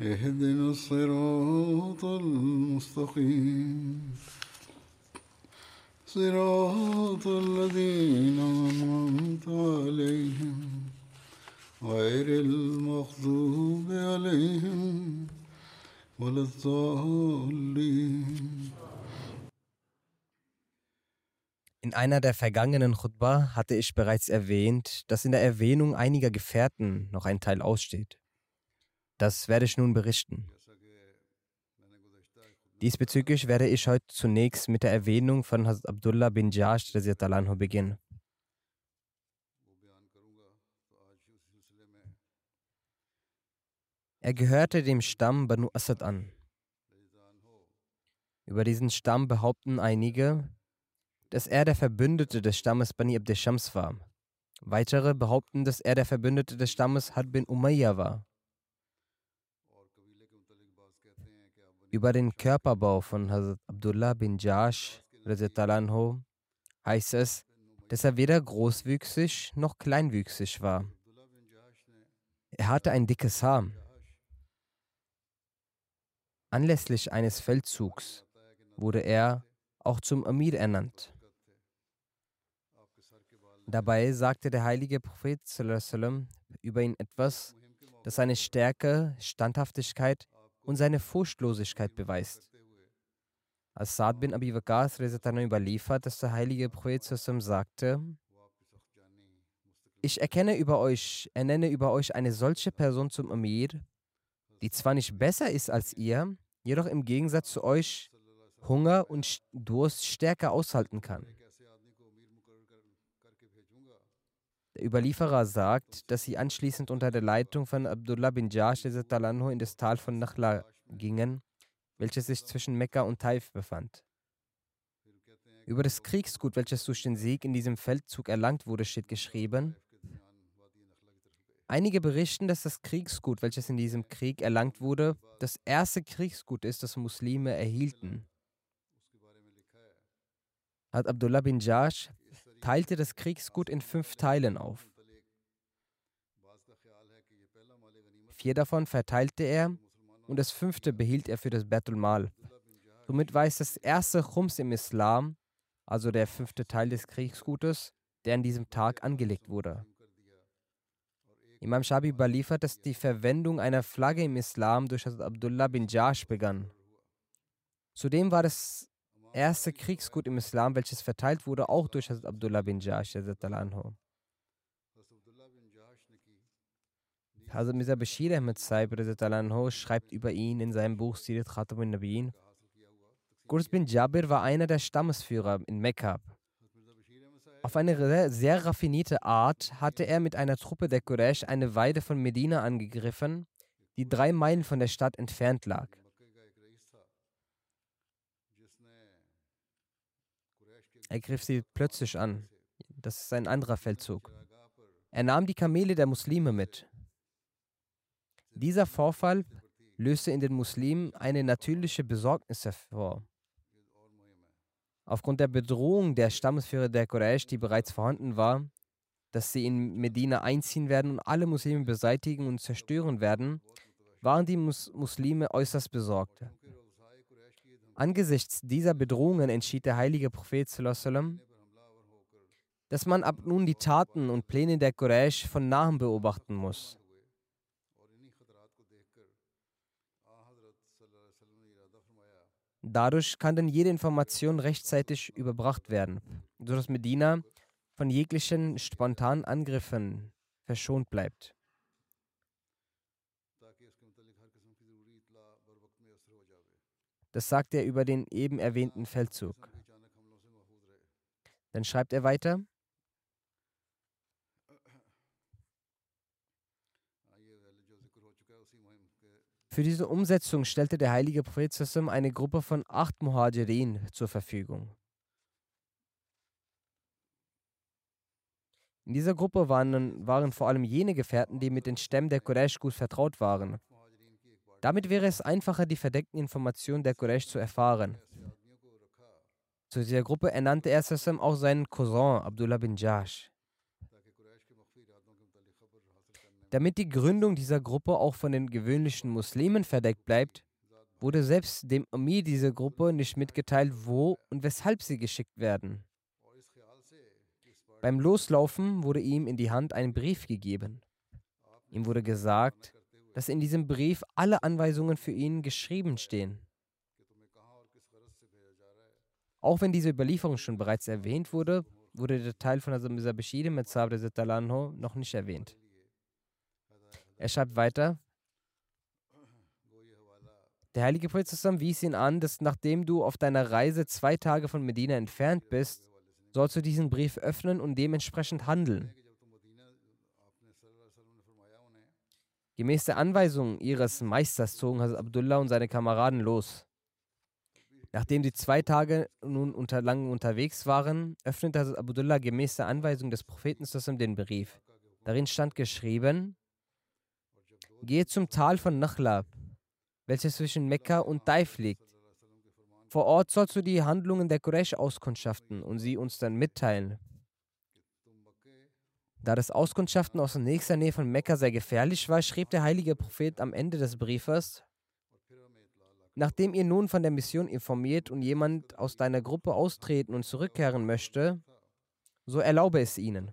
اهدنا الصراط المستقيم صراط الذين أنعمت عليهم غير المغضوب عليهم ولا الضالين In einer der vergangenen Chutbah hatte ich bereits erwähnt, dass in der Erwähnung einiger Gefährten noch ein Teil aussteht. Das werde ich nun berichten. Diesbezüglich werde ich heute zunächst mit der Erwähnung von Hazrat Abdullah bin Jash Anhu beginnen. Er gehörte dem Stamm Banu Asad an. Über diesen Stamm behaupten einige, dass er der Verbündete des Stammes Bani Abd Shams war. Weitere behaupten, dass er der Verbündete des Stammes Had bin Umayyah war. Über den Körperbau von Hazrat Abdullah bin Jash anhu, heißt es, dass er weder großwüchsig noch kleinwüchsig war. Er hatte ein dickes Haar. Anlässlich eines Feldzugs wurde er auch zum Amir ernannt. Dabei sagte der heilige Prophet über ihn etwas, das seine Stärke, Standhaftigkeit und seine Furchtlosigkeit beweist. Als Saad bin Abi Waqas überliefert, dass der heilige Prophet sagte, ich erkenne über euch, ernenne über euch eine solche Person zum Amir, die zwar nicht besser ist als ihr, jedoch im Gegensatz zu euch Hunger und Durst stärker aushalten kann. Der Überlieferer sagt, dass sie anschließend unter der Leitung von Abdullah bin Jash in das Tal von Nakhla gingen, welches sich zwischen Mekka und Taif befand. Über das Kriegsgut, welches durch den Sieg in diesem Feldzug erlangt wurde, steht geschrieben, Einige berichten, dass das Kriegsgut, welches in diesem Krieg erlangt wurde, das erste Kriegsgut ist, das Muslime erhielten. Hat Abdullah bin Jash teilte das Kriegsgut in fünf Teilen auf. Vier davon verteilte er und das fünfte behielt er für das Betul Mal. Somit war es das erste Chums im Islam, also der fünfte Teil des Kriegsgutes, der an diesem Tag angelegt wurde. Imam Shabi überliefert, dass die Verwendung einer Flagge im Islam durch Abdullah bin Jash begann. Zudem war das erste Kriegsgut im Islam, welches verteilt wurde, auch durch Hazrat Abdullah bin Jash. Hazrat Mirza Bashir Ahmed Saib schreibt über ihn in seinem Buch Sirat Khatam al-Nabiyyin. Qurs bin Jabir war einer der Stammesführer in Mekka. Auf eine sehr raffinierte Art hatte er mit einer Truppe der Quraysh eine Weide von Medina angegriffen, die drei Meilen von der Stadt entfernt lag. Er griff sie plötzlich an. Das ist ein anderer Feldzug. Er nahm die Kamele der Muslime mit. Dieser Vorfall löste in den Muslimen eine natürliche Besorgnis hervor. Aufgrund der Bedrohung der Stammesführer der Quraysh, die bereits vorhanden war, dass sie in Medina einziehen werden und alle Muslime beseitigen und zerstören werden, waren die Mus Muslime äußerst besorgt. Angesichts dieser Bedrohungen entschied der heilige Prophet, dass man ab nun die Taten und Pläne der Quraysh von nahem beobachten muss. Dadurch kann dann jede Information rechtzeitig überbracht werden, sodass Medina von jeglichen spontanen Angriffen verschont bleibt. Das sagt er über den eben erwähnten Feldzug. Dann schreibt er weiter. Für diese Umsetzung stellte der heilige Prophet eine Gruppe von acht Muhajirin zur Verfügung. In dieser Gruppe waren, waren vor allem jene Gefährten, die mit den Stämmen der Quraysh gut vertraut waren. Damit wäre es einfacher, die verdeckten Informationen der Quraysh zu erfahren. Zu dieser Gruppe ernannte er Sassam auch seinen Cousin Abdullah bin Jash. Damit die Gründung dieser Gruppe auch von den gewöhnlichen Muslimen verdeckt bleibt, wurde selbst dem Amir dieser Gruppe nicht mitgeteilt, wo und weshalb sie geschickt werden. Beim Loslaufen wurde ihm in die Hand ein Brief gegeben. Ihm wurde gesagt, dass in diesem Brief alle Anweisungen für ihn geschrieben stehen. Auch wenn diese Überlieferung schon bereits erwähnt wurde, wurde der Teil von Hazrat Mirza Bashir mit Sabr noch nicht erwähnt. Er schreibt weiter, der heilige Prophet wies ihn an, dass nachdem du auf deiner Reise zwei Tage von Medina entfernt bist, sollst du diesen Brief öffnen und dementsprechend handeln. Gemäß der Anweisung ihres Meisters zogen Hazrat Abdullah und seine Kameraden los. Nachdem sie zwei Tage nun unter lang unterwegs waren, öffnete Hazrat Abdullah gemäß der Anweisung des Propheten den Brief. Darin stand geschrieben, Gehe zum Tal von Nachlab, welches zwischen Mekka und Taif liegt. Vor Ort sollst du die Handlungen der Quraysh auskundschaften und sie uns dann mitteilen. Da das Auskundschaften aus nächster Nähe von Mekka sehr gefährlich war, schrieb der heilige Prophet am Ende des Briefes, Nachdem ihr nun von der Mission informiert und jemand aus deiner Gruppe austreten und zurückkehren möchte, so erlaube es ihnen.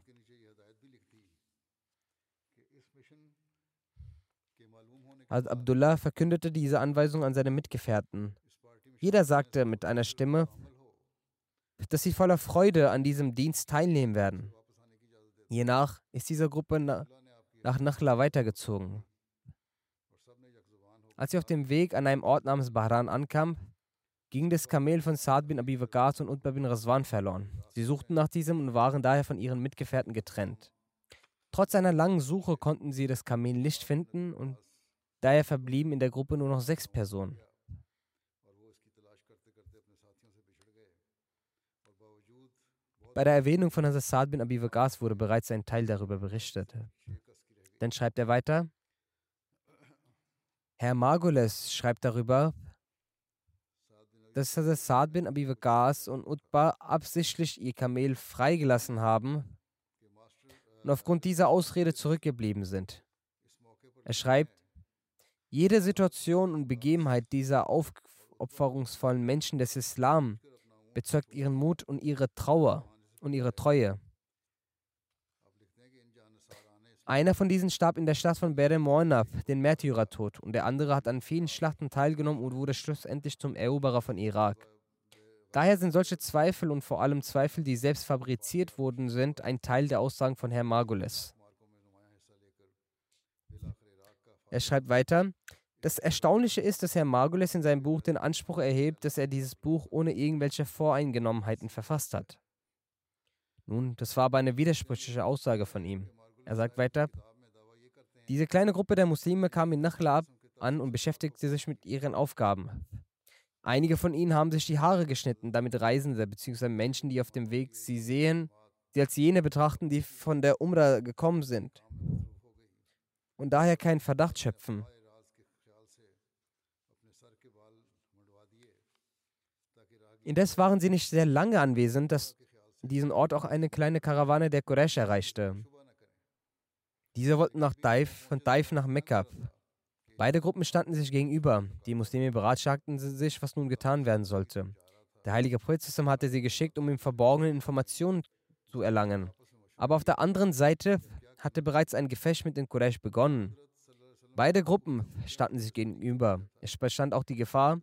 Hazrat Abdullah verkündete diese Anweisung an seine Mitgefährten. Jeder sagte mit einer Stimme, dass sie voller Freude an diesem Dienst teilnehmen werden. Je nach ist diese Gruppe nach Nakhla weitergezogen. Als sie auf dem Weg an einem Ort namens Bahran ankam, ging das Kamel von Saad bin Abi Waqas und Utbah bin Raswan verloren. Sie suchten nach diesem und waren daher von ihren Mitgefährten getrennt. Trotz einer langen Suche konnten sie das Kamel nicht finden und Daher verblieben in der Gruppe nur noch sechs Personen. Bei der Erwähnung von Hazrat bin Abi Waqas wurde bereits ein Teil darüber berichtet. Dann schreibt er weiter. Herr Margules schreibt darüber, dass Hazrat bin Abi Waqas und Utbah absichtlich ihr Kamel freigelassen haben und aufgrund dieser Ausrede zurückgeblieben sind. Er schreibt, jede Situation und Begebenheit dieser aufopferungsvollen Menschen des Islam bezeugt ihren Mut und ihre Trauer und ihre Treue. Einer von diesen starb in der Stadt von Bere Moinab, den Märtyrertod, und der andere hat an vielen Schlachten teilgenommen und wurde schlussendlich zum Eroberer von Irak. Daher sind solche Zweifel und vor allem Zweifel, die selbst fabriziert worden sind, ein Teil der Aussagen von Herrn Margules. Er schreibt weiter, das Erstaunliche ist, dass Herr Margules in seinem Buch den Anspruch erhebt, dass er dieses Buch ohne irgendwelche Voreingenommenheiten verfasst hat. Nun, das war aber eine widersprüchliche Aussage von ihm. Er sagt weiter, diese kleine Gruppe der Muslime kam in Nachlab an und beschäftigte sich mit ihren Aufgaben. Einige von ihnen haben sich die Haare geschnitten, damit Reisende bzw. Menschen, die auf dem Weg sie sehen, sie als jene betrachten, die von der Umrah gekommen sind und daher keinen Verdacht schöpfen. Indes waren sie nicht sehr lange anwesend, dass diesen Ort auch eine kleine Karawane der Quraysh erreichte. Diese wollten nach Taif, von Taif nach Mekka. Beide Gruppen standen sich gegenüber. Die Muslime beratschlagten sich, was nun getan werden sollte. Der heilige Prophet hatte sie geschickt, um ihm verborgene Informationen zu erlangen. Aber auf der anderen Seite hatte bereits ein Gefecht mit den Quraysh begonnen. Beide Gruppen standen sich gegenüber. Es bestand auch die Gefahr,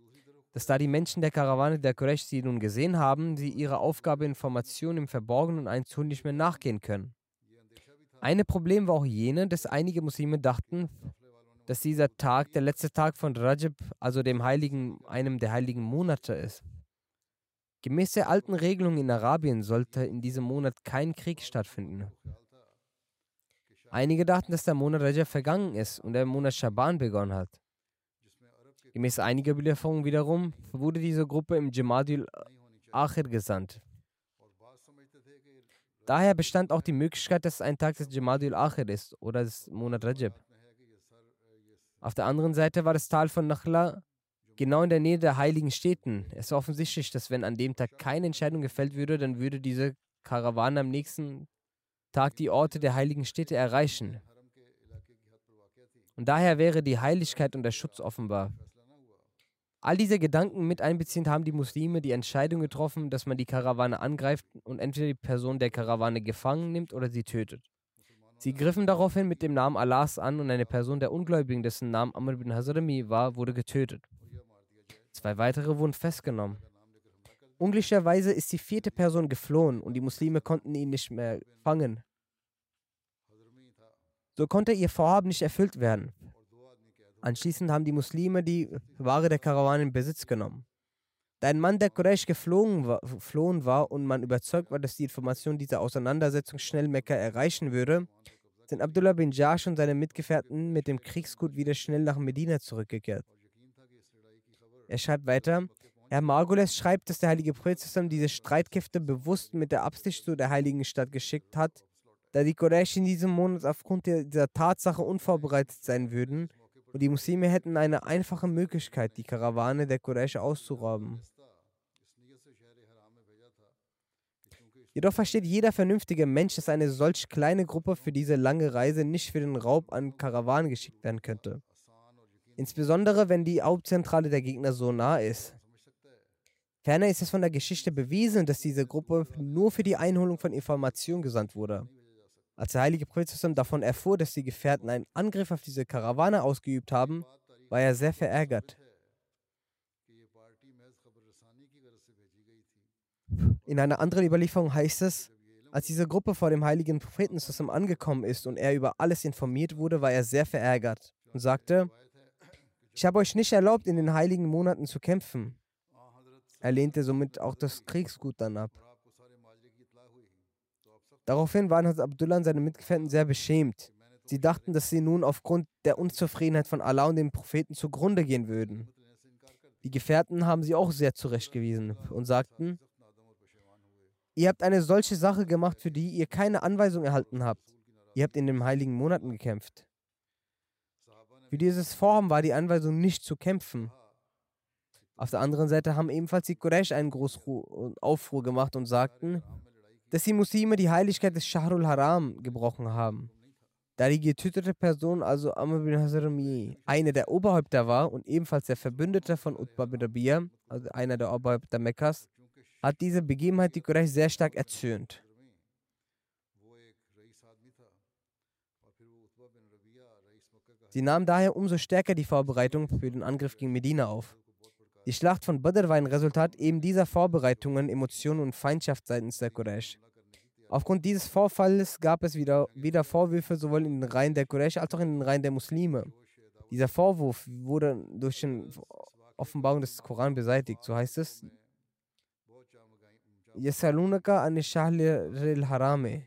dass da die Menschen der Karawane der Quraysh sie nun gesehen haben, sie ihrer Aufgabe Informationen im Verborgenen einzuholen nicht mehr nachgehen können. Ein Problem war auch jene, dass einige Muslime dachten, dass dieser Tag der letzte Tag von Rajab, also dem heiligen, einem der heiligen Monate ist. Gemäß der alten Regelung in Arabien sollte in diesem Monat kein Krieg stattfinden. Einige dachten, dass der Monat Rajab vergangen ist und der Monat Shaban begonnen hat. Gemäß einiger Belieferungen wiederum wurde diese Gruppe im Jamadil Akhir gesandt. Daher bestand auch die Möglichkeit, dass es ein Tag des Jamadil Akhir ist oder des Monat Rajab. Auf der anderen Seite war das Tal von Nakhla genau in der Nähe der heiligen Städten. Es war offensichtlich, dass wenn an dem Tag keine Entscheidung gefällt würde, dann würde diese Karawane am nächsten Tag die Orte der heiligen Städte erreichen. Und daher wäre die Heiligkeit und der Schutz offenbar. All diese Gedanken mit einbeziehend haben die Muslime die Entscheidung getroffen, dass man die Karawane angreift und entweder die Person der Karawane gefangen nimmt oder sie tötet. Sie griffen daraufhin mit dem Namen Allahs an und eine Person der Ungläubigen, dessen Name Amr bin Hazrami war, wurde getötet. Zwei weitere wurden festgenommen. Unglücklicherweise ist die vierte Person geflohen und die Muslime konnten ihn nicht mehr fangen. So konnte ihr Vorhaben nicht erfüllt werden. Anschließend haben die Muslime die Ware der Karawane in Besitz genommen. Da ein Mann der Quraysh geflohen war, geflohen war und man überzeugt war, dass die Information dieser Auseinandersetzung schnell Mekka erreichen würde, sind Abdullah bin Jash und seine Mitgefährten mit dem Kriegsgut wieder schnell nach Medina zurückgekehrt. Er schreibt weiter, Herr Margules schreibt, dass der heilige Prophet diese Streitkräfte bewusst mit der Absicht zu der heiligen Stadt geschickt hat, da die Quraysh in diesem Monat aufgrund dieser Tatsache unvorbereitet sein würden und die Muslime hätten eine einfache Möglichkeit, die Karawane der Quraysh auszurauben. Jedoch versteht jeder vernünftige Mensch, dass eine solch kleine Gruppe für diese lange Reise nicht für den Raub an Karawanen geschickt werden könnte. Insbesondere wenn die Hauptzentrale der Gegner so nah ist. Ferner ist es von der Geschichte bewiesen, dass diese Gruppe nur für die Einholung von Informationen gesandt wurde. Als der heilige Prophet davon erfuhr, dass die Gefährten einen Angriff auf diese Karawane ausgeübt haben, war er sehr verärgert. In einer anderen Überlieferung heißt es, als diese Gruppe vor dem heiligen Propheten angekommen ist und er über alles informiert wurde, war er sehr verärgert und sagte, ich habe euch nicht erlaubt, in den heiligen Monaten zu kämpfen. Er lehnte somit auch das Kriegsgut dann ab. Daraufhin waren Hazrat Abdullah und seine Mitgefährten sehr beschämt. Sie dachten, dass sie nun aufgrund der Unzufriedenheit von Allah und dem Propheten zugrunde gehen würden. Die Gefährten haben sie auch sehr zurechtgewiesen und sagten, Ihr habt eine solche Sache gemacht, für die ihr keine Anweisung erhalten habt. Ihr habt in den heiligen Monaten gekämpft. Für dieses Vorhaben war die Anweisung nicht zu kämpfen. Auf der anderen Seite haben ebenfalls die Quraysh einen großen Aufruhr gemacht und sagten, dass die Muslime die Heiligkeit des Shahrul Haram gebrochen haben. Da die getötete Person, also Amr bin Hazrami, eine der Oberhäupter war und ebenfalls der Verbündete von Utbah bin Rabia, also einer der Oberhäupter Mekkas, hat diese Begebenheit die Quraysh sehr stark erzürnt. Sie nahmen daher umso stärker die Vorbereitung für den Angriff gegen Medina auf. Die Schlacht von Badr war ein Resultat eben dieser Vorbereitungen, Emotionen und Feindschaft seitens der Quraysh. Aufgrund dieses Vorfalls gab es wieder, wieder Vorwürfe sowohl in den Reihen der Quraysh als auch in den Reihen der Muslime. Dieser Vorwurf wurde durch die Offenbarung des Koran beseitigt, so heißt es. Yesalunaka an Harame.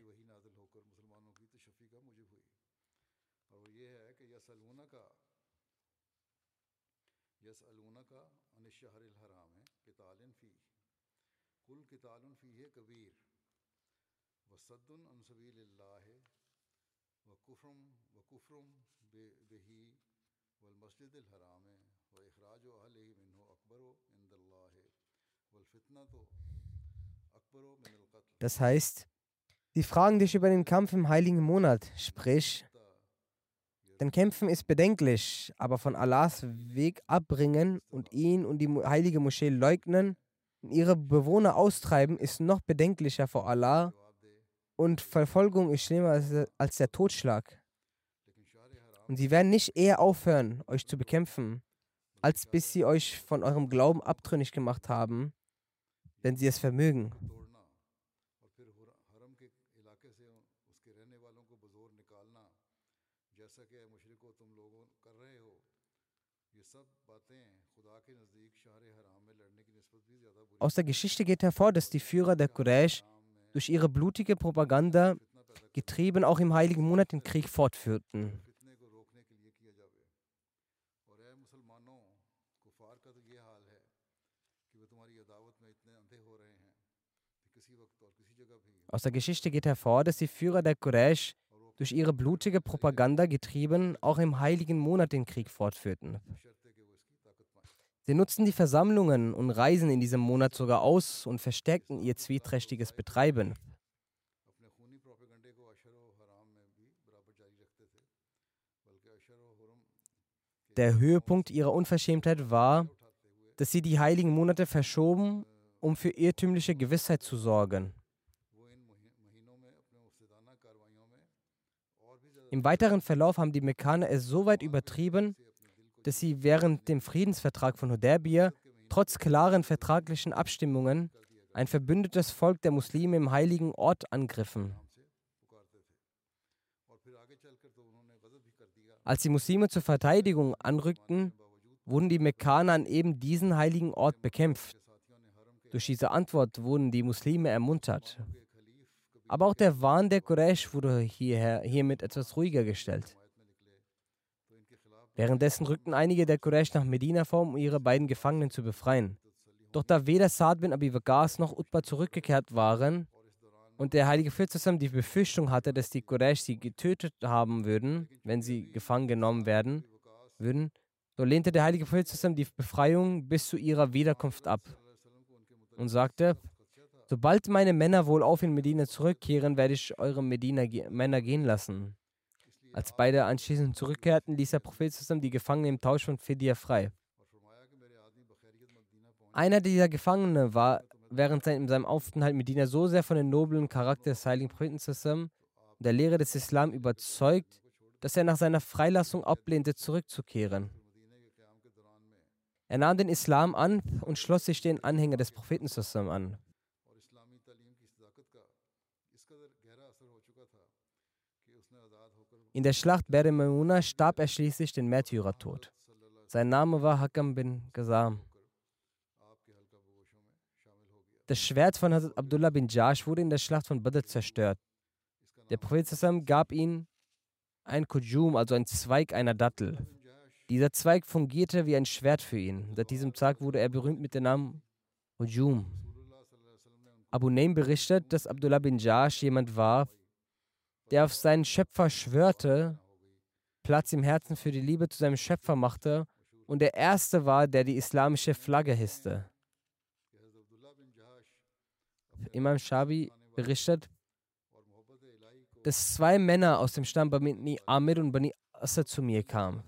Das heißt, sie fragen dich über den Kampf im heiligen Monat, sprich, denn Kämpfen ist bedenklich, aber von Allahs Weg abbringen und ihn und die heilige Moschee leugnen und ihre Bewohner austreiben, ist noch bedenklicher vor Allah. Und Verfolgung ist schlimmer als der Totschlag. Und sie werden nicht eher aufhören, euch zu bekämpfen, als bis sie euch von eurem Glauben abtrünnig gemacht haben, wenn sie es vermögen. Aus der Geschichte geht hervor, dass die Führer der Quraysh durch ihre blutige Propaganda, getrieben auch im heiligen Monat, den Krieg fortführten. Aus der Geschichte geht hervor, dass die Führer der Quraysh durch ihre blutige Propaganda getrieben auch im heiligen Monat den Krieg fortführten. Sie nutzten die Versammlungen und Reisen in diesem Monat sogar aus und verstärkten ihr zwieträchtiges Betreiben. Der Höhepunkt ihrer Unverschämtheit war, dass sie die heiligen Monate verschoben, um für irrtümliche Gewissheit zu sorgen. Im weiteren Verlauf haben die Mekkaner es so weit übertrieben, dass sie während dem Friedensvertrag von Hudaybiyah trotz klaren vertraglichen Abstimmungen ein verbündetes Volk der Muslime im heiligen Ort angriffen. Als die Muslime zur Verteidigung anrückten, wurden die Mekkaner an eben diesen heiligen Ort bekämpft. Durch diese Antwort wurden die Muslime ermuntert. Aber auch der Wahn der Quraysh wurde hierher, hiermit etwas ruhiger gestellt. Währenddessen rückten einige der Quraysh nach Medina vor, um ihre beiden Gefangenen zu befreien. Doch da weder Saad bin Abi Waqas noch Utbah zurückgekehrt waren und der heilige zusammen die Befürchtung hatte, dass die Quraysh sie getötet haben würden, wenn sie gefangen genommen werden würden, so lehnte der heilige zusammen die Befreiung bis zu ihrer Wiederkunft ab und sagte, sobald meine Männer wohlauf in Medina zurückkehren, werde ich eure Medina ge Männer gehen lassen. Als beide anschließend zurückkehrten, ließ der Prophet zusammen die Gefangenen im Tausch von Fidya frei. Einer dieser Gefangene war während sein, in seinem Aufenthalt in Medina so sehr von dem noblen Charakter des heiligen Propheten zusammen und der Lehre des Islam überzeugt, dass er nach seiner Freilassung ablehnte, zurückzukehren. Er nahm den Islam an und schloss sich den Anhänger des Propheten zusammen an. In der Schlacht Bere starb er schließlich den Märtyrertod. Sein Name war Hakam bin Ghazam. Das Schwert von Hazrat Abdullah bin Jash wurde in der Schlacht von Badr zerstört. Der Prophet Sassam gab ihm ein Kujum, also ein Zweig einer Dattel. Dieser Zweig fungierte wie ein Schwert für ihn. Seit diesem Tag wurde er berühmt mit dem Namen Kujum. Abu Naim berichtet, dass Abdullah bin Jash jemand war, der auf seinen Schöpfer schwörte, Platz im Herzen für die Liebe zu seinem Schöpfer machte und der Erste war, der die islamische Flagge hisste. Imam Shabi berichtet, dass zwei Männer aus dem Stamm Bani Amir und Bani Asad zu mir kamen.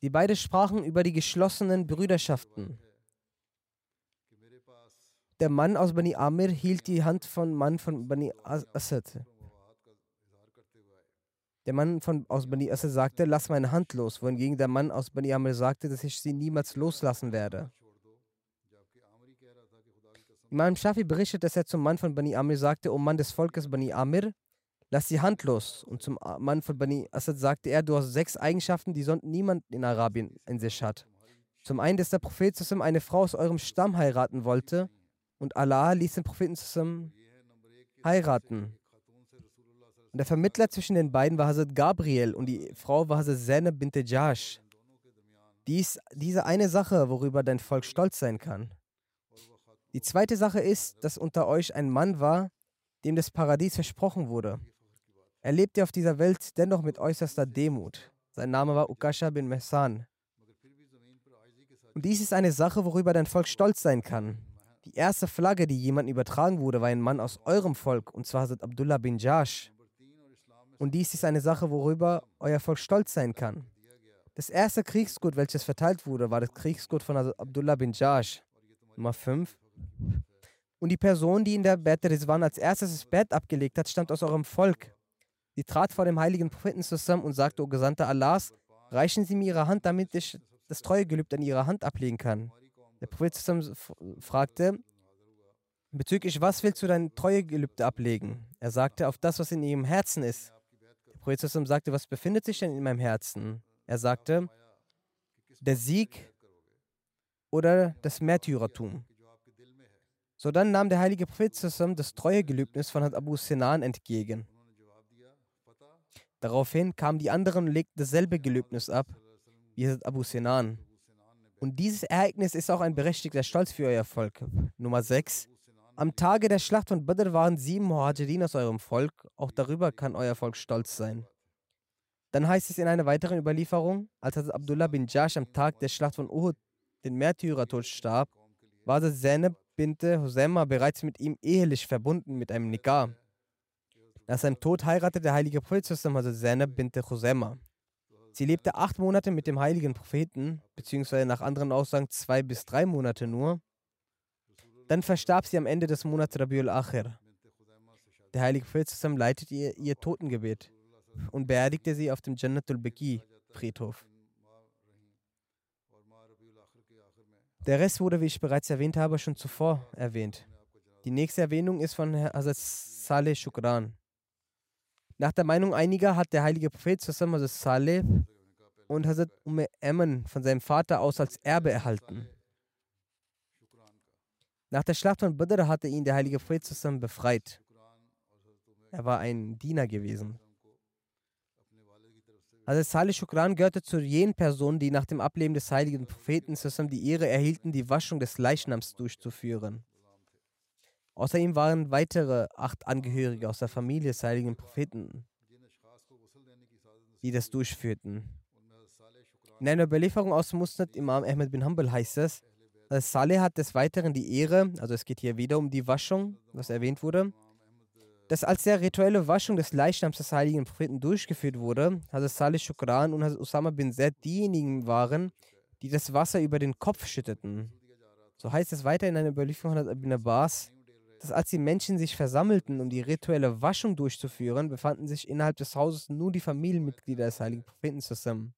Die beide sprachen über die geschlossenen Brüderschaften. Der Mann aus Bani Amir hielt die Hand von Mann von Bani As- Asad. Der Mann von, aus Bani Asad sagte, lass meine Hand los, wohingegen der Mann aus Bani Amir sagte, dass ich sie niemals loslassen werde. Imam Shafi berichtet, dass er zum Mann von Bani Amir sagte, O Mann des Volkes Bani Amir, lass die Hand los. Und zum Mann von Bani Asad sagte er, du hast sechs Eigenschaften, die sonst niemand in Arabien in sich hat. Zum einen, dass der Prophet zusammen eine Frau aus eurem Stamm heiraten wollte und Allah ließ den Propheten zusammen heiraten. Und der Vermittler zwischen den beiden war Hazrat Gabriel und die Frau war Hazrat Zainab bint Jash. Dies, diese eine Sache, worüber dein Volk stolz sein kann. Die zweite Sache ist, dass unter euch ein Mann war, dem das Paradies versprochen wurde. Er lebte auf dieser Welt dennoch mit äußerster Demut. Sein Name war Ukasha bin Mehsan. Und dies ist eine Sache, worüber dein Volk stolz sein kann. Die erste Flagge, die jemandem übertragen wurde, war ein Mann aus eurem Volk, und zwar Hazrat Abdullah bin Jash. Und dies ist eine Sache, worüber euer Volk stolz sein kann. Das erste Kriegsgut, welches verteilt wurde, war das Kriegsgut von Abdullah bin Jash. Nummer 5. Und die Person, die in der Bett Rizwan als erstes das Bett abgelegt hat, stammt aus eurem Volk. Sie trat vor dem heiligen Propheten zusammen und sagte, O Gesandter Allahs, reichen Sie mir Ihre Hand, damit ich das Treuegelübde an Ihrer Hand ablegen kann. Der Prophet zusammen fragte, bezüglich was willst du dein Treuegelübde ablegen? Er sagte, auf das, was in Ihrem Herzen ist. Prophet sagte, was befindet sich denn in meinem Herzen? Er sagte, der Sieg oder das Märtyrertum. So dann nahm der heilige Prophet das Treuegelübnis von Abu Sinan entgegen. Daraufhin kamen die anderen und legten dasselbe Gelübnis ab, wie Abu Sinan. Und dieses Ereignis ist auch ein berechtigter Stolz für euer Volk. Nummer 6. Am Tage der Schlacht von Badr waren sieben Muhajirin aus eurem Volk. Auch darüber kann euer Volk stolz sein. Dann heißt es in einer weiteren Überlieferung, als Abdullah bin Jash am Tag der Schlacht von Uhud den Märtyrertod starb, war Zainab binte Husema bereits mit ihm ehelich verbunden mit einem Nikah. Nach seinem Tod heiratete der heilige Prophet zusammen Zainab binte Husema. Sie lebte acht Monate mit dem heiligen Propheten, beziehungsweise nach anderen Aussagen zwei bis drei Monate nur. Dann verstarb sie am Ende des Monats Rabiul Akhir. Der heilige Prophet zusammen leitete ihr ihr Totengebet und beerdigte sie auf dem Jannatul Beki Friedhof. Der Rest wurde, wie ich bereits erwähnt habe, schon zuvor erwähnt. Die nächste Erwähnung ist von Hazrat Saleh Shukran. Nach der Meinung einiger hat der heilige Prophet zusammen Hazrat Saleh und Hazrat Umm Emmen von seinem Vater aus als Erbe erhalten. Nach der Schlacht von Badr hatte ihn der heilige Prophet befreit. Er war ein Diener gewesen. Also Salih Shukran gehörte zu jenen Personen, die nach dem Ableben des heiligen Propheten zusammen die Ehre erhielten, die Waschung des Leichnams durchzuführen. Außer ihm waren weitere acht Angehörige aus der Familie des heiligen Propheten, die das durchführten. In einer Überlieferung aus Musnad Imam Ahmed bin Hanbal heißt es, Saleh hat des Weiteren die Ehre, also es geht hier wieder um die Waschung, was erwähnt wurde, dass als der rituelle Waschung des Leichnams des heiligen Propheten durchgeführt wurde, Hazrat Salih Shukran und Hazrat Usama bin Zaid diejenigen waren, die das Wasser über den Kopf schütteten. So heißt es weiter in einer Überlieferung von Ibn Abbas, dass als die Menschen sich versammelten, um die rituelle Waschung durchzuführen, befanden sich innerhalb des Hauses nur die Familienmitglieder des heiligen Propheten zusammen.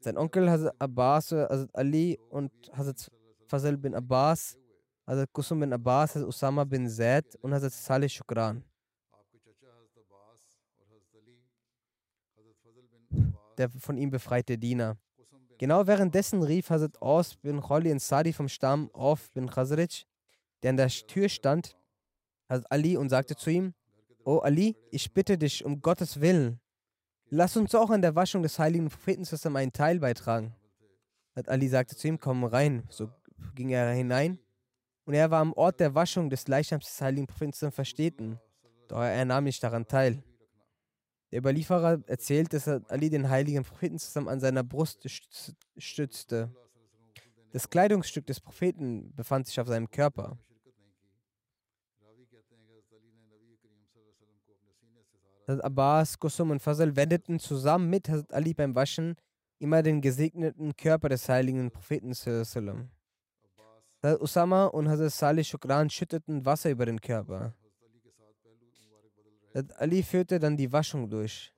Sein Onkel Hazrat Abbas, Hazrat Ali und Hazrat Fazl bin Abbas, Hazrat Kusum bin Abbas, Hazrat Usama bin Zaid und Hazrat Salih Shukran. der von ihm befreite Diener. Genau währenddessen rief Hazrat Aus bin Khali Sadi vom Stamm Auf bin Khazraj, der an der Tür stand, Hazrat Ali und sagte zu ihm, O Ali, ich bitte dich um Gottes Willen, lass uns auch an der Waschung des heiligen Propheten zusammen einen Teil beitragen. Hazrat Ali sagte zu ihm, komm rein. So ging er hinein und er war am Ort der Waschung des Leichnams des heiligen Propheten versteten, doch er nahm nicht daran teil. Der Überlieferer erzählt, dass Ali den heiligen Propheten zusammen an seiner Brust stützte. Das Kleidungsstück des Propheten befand sich auf seinem Körper. Abbas, Kusum und Fazl wendeten zusammen mit Ali beim Waschen immer den gesegneten Körper des heiligen Propheten. Hazrat Usama und Hazrat Salih Shukran schütteten Wasser über den Körper. Ali führte dann die Waschung durch.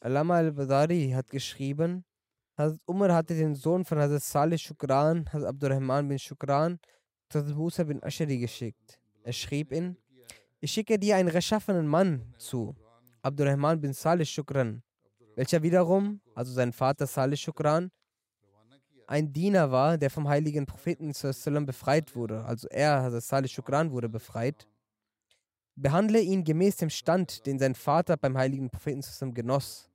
Alama al-Badari hat geschrieben, Hazrat Umar hatte den Sohn von Hazrat Salih Shukran, Hazrat Abdurrahman bin Shukran, Hazrat Musa bin Ashari geschickt. Er schrieb ihn, ich schicke dir einen rechtschaffenen Mann zu, Abdurrahman bin Salih Shukran, welcher wiederum, also sein Vater Salih Shukran, ein Diener war, der vom heiligen Propheten befreit wurde. Also er, Hazrat Salih Shukran, wurde befreit. Behandle ihn gemäß dem Stand, den sein Vater beim heiligen Propheten genoss.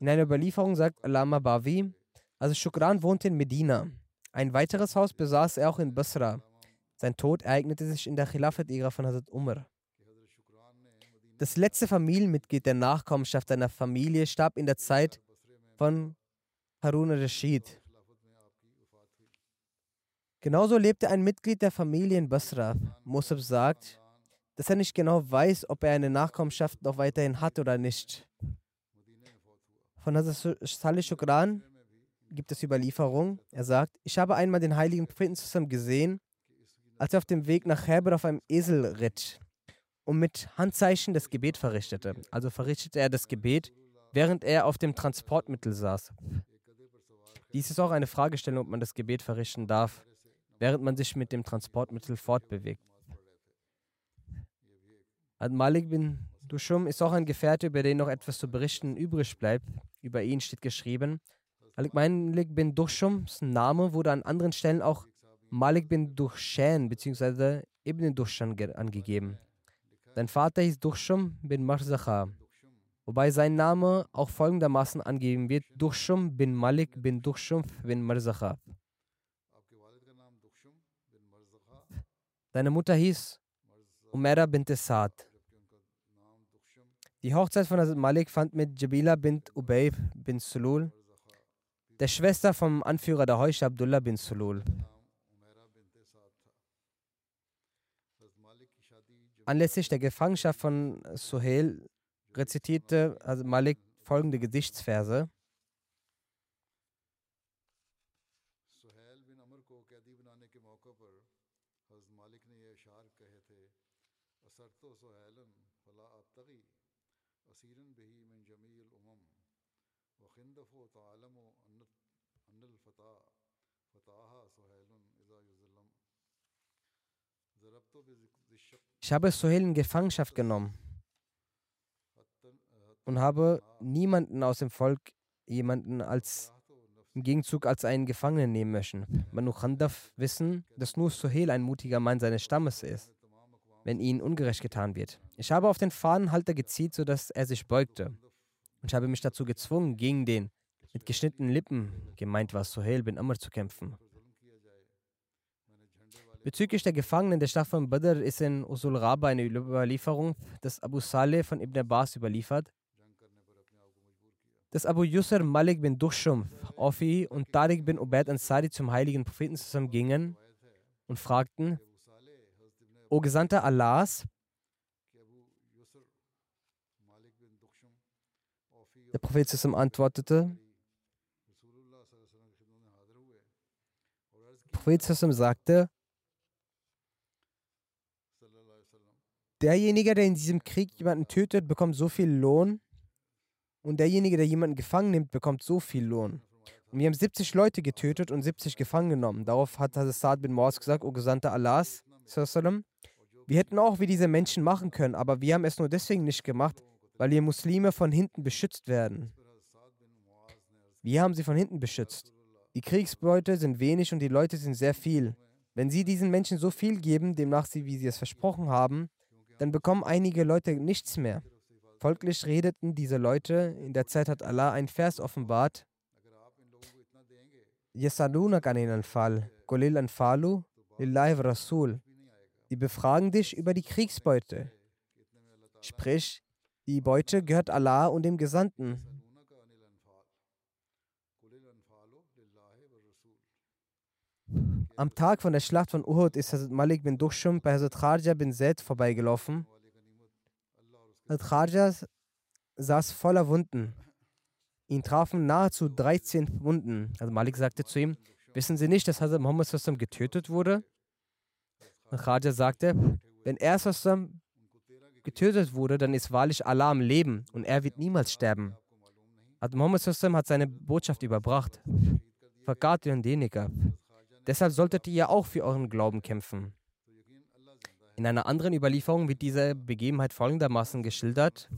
In einer Überlieferung sagt Alama Bavi, also Shukran wohnte in Medina. Ein weiteres Haus besaß er auch in Basra. Sein Tod ereignete sich in der Khilafat-Ära von Hazrat Umar. Das letzte Familienmitglied der Nachkommenschaft seiner Familie starb in der Zeit von Harun al-Rashid. Genauso lebte ein Mitglied der Familie in Basra. Musab sagt, dass er nicht genau weiß, ob er eine Nachkommenschaft noch weiterhin hat oder nicht. Von Hazrat Salih Shukran gibt es Überlieferung. Er sagt, ich habe einmal den heiligen Propheten zusammen gesehen als er auf dem Weg nach Herber auf einem Esel ritt und mit Handzeichen das Gebet verrichtete. Also verrichtete er das Gebet, während er auf dem Transportmittel saß. Dies ist auch eine Fragestellung, ob man das Gebet verrichten darf, während man sich mit dem Transportmittel fortbewegt. Al-Malik bin Dushum ist auch ein Gefährte, über den noch etwas zu berichten übrig bleibt. Über ihn steht geschrieben, Malik bin Dushums Name wurde an anderen Stellen auch Malik bin Durshan bzw. Ibn Durshan angegeben. Sein Vater hieß Dushum bin Marzacha, wobei sein Name auch folgendermaßen angegeben wird: Dushum bin Malik bin Dushum bin Marzacha. Seine Mutter hieß Umera bint Saad. Die Hochzeit von Hazrat Malik fand mit Jabila bint Ubay bin Sulul, der Schwester vom Anführer der Heusch Abdullah bin Sulul. Anlässlich der Gefangenschaft von Suhail rezitierte Hazrat Malik folgende Gedichtsverse. Ich habe Suhail in Gefangenschaft genommen und habe niemanden aus dem Volk, jemanden als im Gegenzug als einen Gefangenen nehmen möchten. Banu Khandaf wissen, dass nur Suhail ein mutiger Mann seines Stammes ist, wenn ihnen ungerecht getan wird. Ich habe auf den Fahnenhalter gezielt, sodass er sich beugte. Und ich habe mich dazu gezwungen, gegen den mit geschnittenen Lippen, gemeint war Suhail bin Amr, zu kämpfen. Bezüglich der Gefangenen der Stadt von Badr ist in Usul Raba eine Überlieferung des Abu Saleh von Ibn Abbas überliefert, dass Abu Yusr Malik bin Dushum, Ofi und Tariq bin Ubaid Ansari zum heiligen Propheten zusammen gingen und fragten, O Gesandter Allahs, der Prophet zusammen antwortete, der Prophet zusammen sagte, derjenige, der in diesem Krieg jemanden tötet, bekommt so viel Lohn und derjenige, der jemanden gefangen nimmt, bekommt so viel Lohn. Und wir haben 70 Leute getötet und 70 gefangen genommen. Darauf hat Saad bin Maus gesagt, O Gesandter Allahs, wir hätten auch wie diese Menschen machen können, aber wir haben es nur deswegen nicht gemacht, weil wir Muslime von hinten beschützt werden. Wir haben sie von hinten beschützt. Die Kriegsbeute sind wenig und die Leute sind sehr viel. Wenn sie diesen Menschen so viel geben, demnach sie, wie sie es versprochen haben, dann bekommen einige Leute nichts mehr. Folglich redeten diese Leute, in der Zeit hat Allah einen Vers offenbart. Die befragen dich über die Kriegsbeute. Sprich, die Beute gehört Allah und dem Gesandten. Am Tag von der Schlacht von Uhud ist Hazrat Malik bin Dukhshum bei Hazrat Kharja bin Zaid vorbeigelaufen. Hazrat Kharja saß voller Wunden. Ihn trafen nahezu 13 Wunden. Also Malik sagte zu ihm, wissen Sie nicht, dass Hazrat Muhammad Sassam getötet wurde? Und Kharja sagte, wenn er Sassam getötet wurde, dann ist wahrlich Allah am Leben und er wird niemals sterben. Hazrat Muhammad Sassam hat seine Botschaft überbracht. Vergat und Deniger. Deshalb solltet ihr auch für euren Glauben kämpfen. In einer anderen Überlieferung wird diese Begebenheit folgendermaßen geschildert,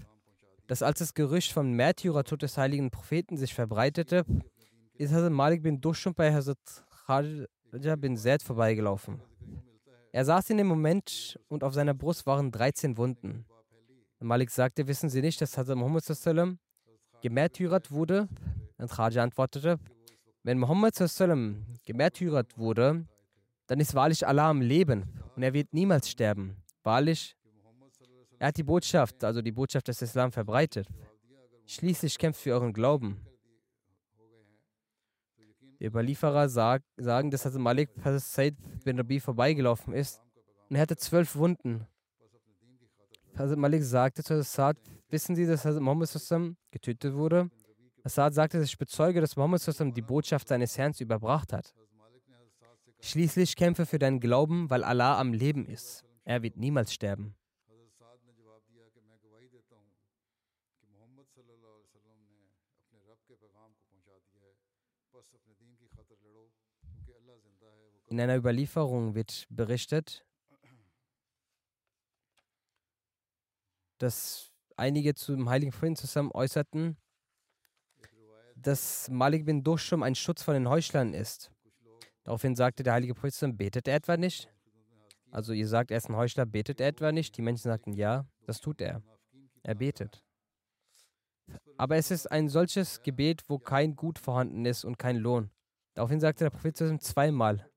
dass als das Gerücht vom Märtyrertod des heiligen Propheten sich verbreitete, ist Hazrat Malik bin Dushum bei Hazrat Kharja bin Zaid vorbeigelaufen. Er saß in dem Moment und auf seiner Brust waren 13 Wunden. Malik sagte, wissen Sie nicht, dass Hazrat Muhammad gemärtyrert wurde? Und Khaja antwortete, wenn Muhammad gemärtyrert wurde, dann ist wahrlich Allah am Leben und er wird niemals sterben. Wahrlich, er hat die Botschaft, also die Botschaft des Islam verbreitet. Schließlich kämpft für euren Glauben. Die Überlieferer sag, sagen, dass Hazrat Malik Said bin Rabi vorbeigelaufen ist und er hatte zwölf Wunden. Hazrat Malik sagte zu Saad, wissen Sie, dass Hazrat Muhammad getötet wurde? Assad sagte, ich bezeuge, dass Mohammed die Botschaft seines Herrn überbracht hat. Schließlich kämpfe für deinen Glauben, weil Allah am Leben ist. Er wird niemals sterben. In einer Überlieferung wird berichtet, dass einige zum Heiligen Frieden zusammen äußerten, dass Malik bin Dushum ein Schutz von den Heuchlern ist. Daraufhin sagte der heilige Prophet, betet er etwa nicht? Also ihr sagt, er ist ein Heuchler, betet er etwa nicht? Die Menschen sagten, ja, das tut er. Er betet. Aber es ist ein solches Gebet, wo kein Gut vorhanden ist und kein Lohn. Daraufhin sagte der Prophet zweimal,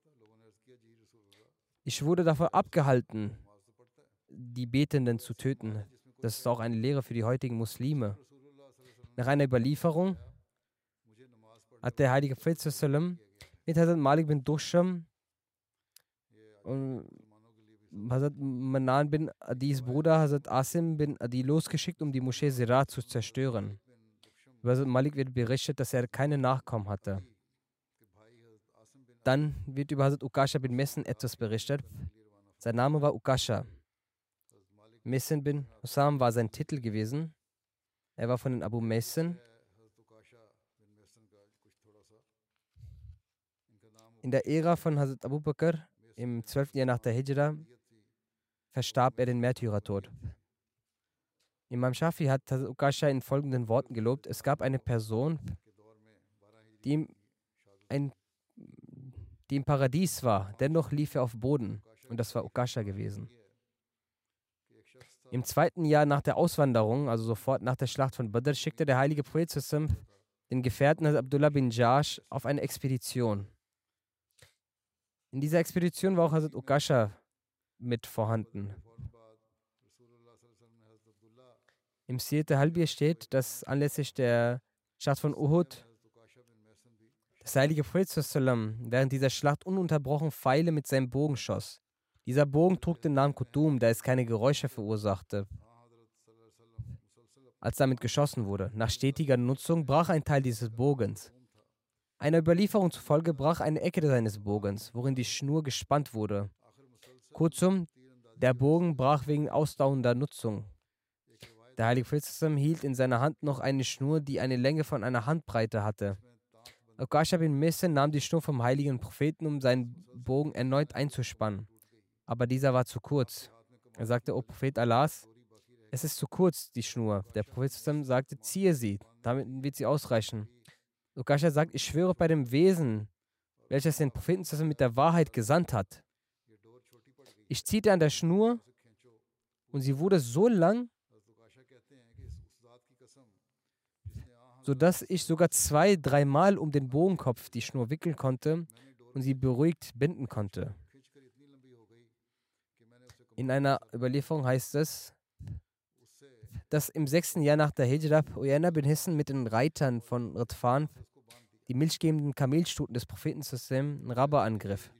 ich wurde davon abgehalten, die Betenden zu töten. Das ist auch eine Lehre für die heutigen Muslime. Nach einer Überlieferung hat der heilige Prophet mit Hazrat Malik bin Dusham und Hazrat Manan bin Adis Bruder Hazrat Asim bin Adi losgeschickt, um die Moschee Sirat zu zerstören. Über Hazrat Malik wird berichtet, dass er keine Nachkommen hatte. Dann wird über Hazrat Ukasha bin Messen etwas berichtet. Sein Name war Ukasha. Messen bin Hussam war sein Titel gewesen. Er war von den Abu Messen. In der Ära von Hazrat Abu Bakr im 12. Jahr nach der Hijra verstarb er den Märtyrertod. Imam Shafi hat Hazrat Ukasha in folgenden Worten gelobt: Es gab eine Person, die im, ein, die im Paradies war, dennoch lief er auf Boden. Und das war Ukasha gewesen. Im zweiten Jahr nach der Auswanderung, also sofort nach der Schlacht von Badr, schickte der heilige Prophet den Gefährten Abdullah bin Jash auf eine Expedition. In dieser Expedition war auch Hazrat Ukasha mit vorhanden. Im Sirte Halbier steht, dass anlässlich der Schlacht von Uhud das heilige Prophet während dieser Schlacht ununterbrochen Pfeile mit seinem Bogen schoss. Dieser Bogen trug den Namen Kutum, da es keine Geräusche verursachte, als damit geschossen wurde. Nach stetiger Nutzung brach ein Teil dieses Bogens. Einer Überlieferung zufolge brach eine Ecke seines Bogens, worin die Schnur gespannt wurde. Kurzum, der Bogen brach wegen ausdauernder Nutzung. Der heilige Prophet hielt in seiner Hand noch eine Schnur, die eine Länge von einer Handbreite hatte. Ukasha bin Messen nahm die Schnur vom heiligen Propheten, um seinen Bogen erneut einzuspannen. Aber dieser war zu kurz. Er sagte, O Prophet Allahs, es ist zu kurz, die Schnur. Der Prophet sagte, ziehe sie, damit wird sie ausreichen. Ukasha sagt, ich schwöre bei dem Wesen, welches den Propheten mit der Wahrheit gesandt hat. Ich ziehte an der Schnur und sie wurde so lang, sodass ich sogar zwei, dreimal um den Bogenkopf die Schnur wickeln konnte und sie beruhigt binden konnte. In einer Überlieferung heißt es, dass im sechsten Jahr nach der Hijra Uyana bin Hissen mit den Reitern von Ritfan die milchgebenden Kamelstuten des Propheten einen Rabba angriff.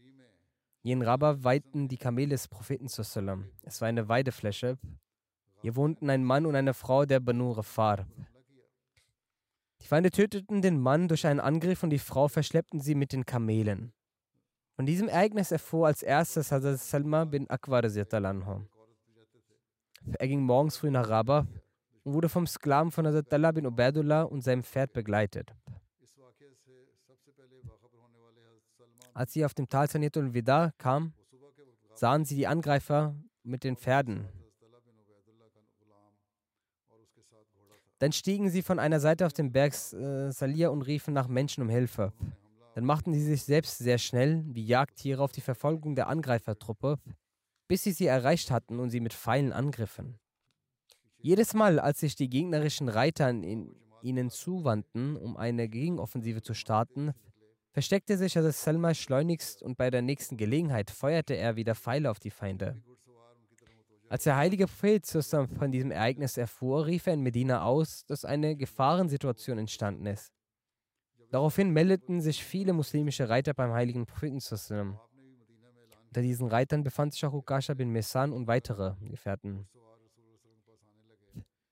Jenen Rabba weihten die Kamele des Propheten Es war eine Weidefläche. Hier wohnten ein Mann und eine Frau der Banu Rafar. Die Feinde töteten den Mann durch einen Angriff und die Frau verschleppten sie mit den Kamelen. Von diesem Ereignis erfuhr als erstes Hazrat Salma bin Akbar. Er ging morgens früh nach Rabah und wurde vom Sklaven von Hazrat bin Ubaidullah und seinem Pferd begleitet. Als sie auf dem Tal Sanitul Vida kam, sahen sie die Angreifer mit den Pferden. Dann stiegen sie von einer Seite auf den Berg äh, Salia und riefen nach Menschen um Hilfe. Dann machten sie sich selbst sehr schnell, wie Jagdtiere, auf die Verfolgung der Angreifertruppe, bis sie sie erreicht hatten und sie mit Pfeilen angriffen. Jedes Mal, als sich die gegnerischen Reiter ihnen zuwandten, um eine Gegenoffensive zu starten, versteckte sich also Selma schleunigst und bei der nächsten Gelegenheit feuerte er wieder Pfeile auf die Feinde. Als der heilige Prophet von diesem Ereignis erfuhr, rief er in Medina aus, dass eine Gefahrensituation entstanden ist. Daraufhin meldeten sich viele muslimische Reiter beim heiligen Propheten. Unter diesen Reitern befand sich auch Ukasha bin Mesan und weitere Gefährten.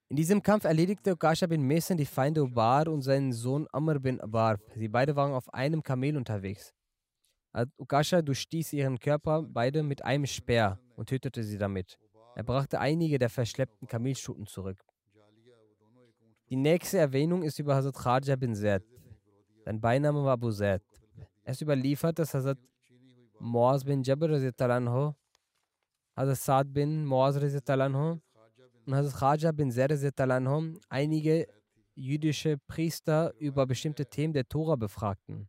In diesem Kampf erledigte Ukasha bin Mesan die Feinde Ubar und seinen Sohn Amr bin Abar. Sie beide waren auf einem Kamel unterwegs. Ukasha durchstieß ihren Körper beide mit einem Speer und tötete sie damit. Er brachte einige der verschleppten Kamelstuten zurück. Die nächste Erwähnung ist über Hazrat Khaja bin Zaid. Sein Beiname war Abu Zaid. Es überliefert, dass Hazrat Moaz bin Jabir anho, Hazrat Saad bin Moaz anho und Hazrat Khaja bin Zaid anho einige jüdische Priester über bestimmte Themen der Tora befragten.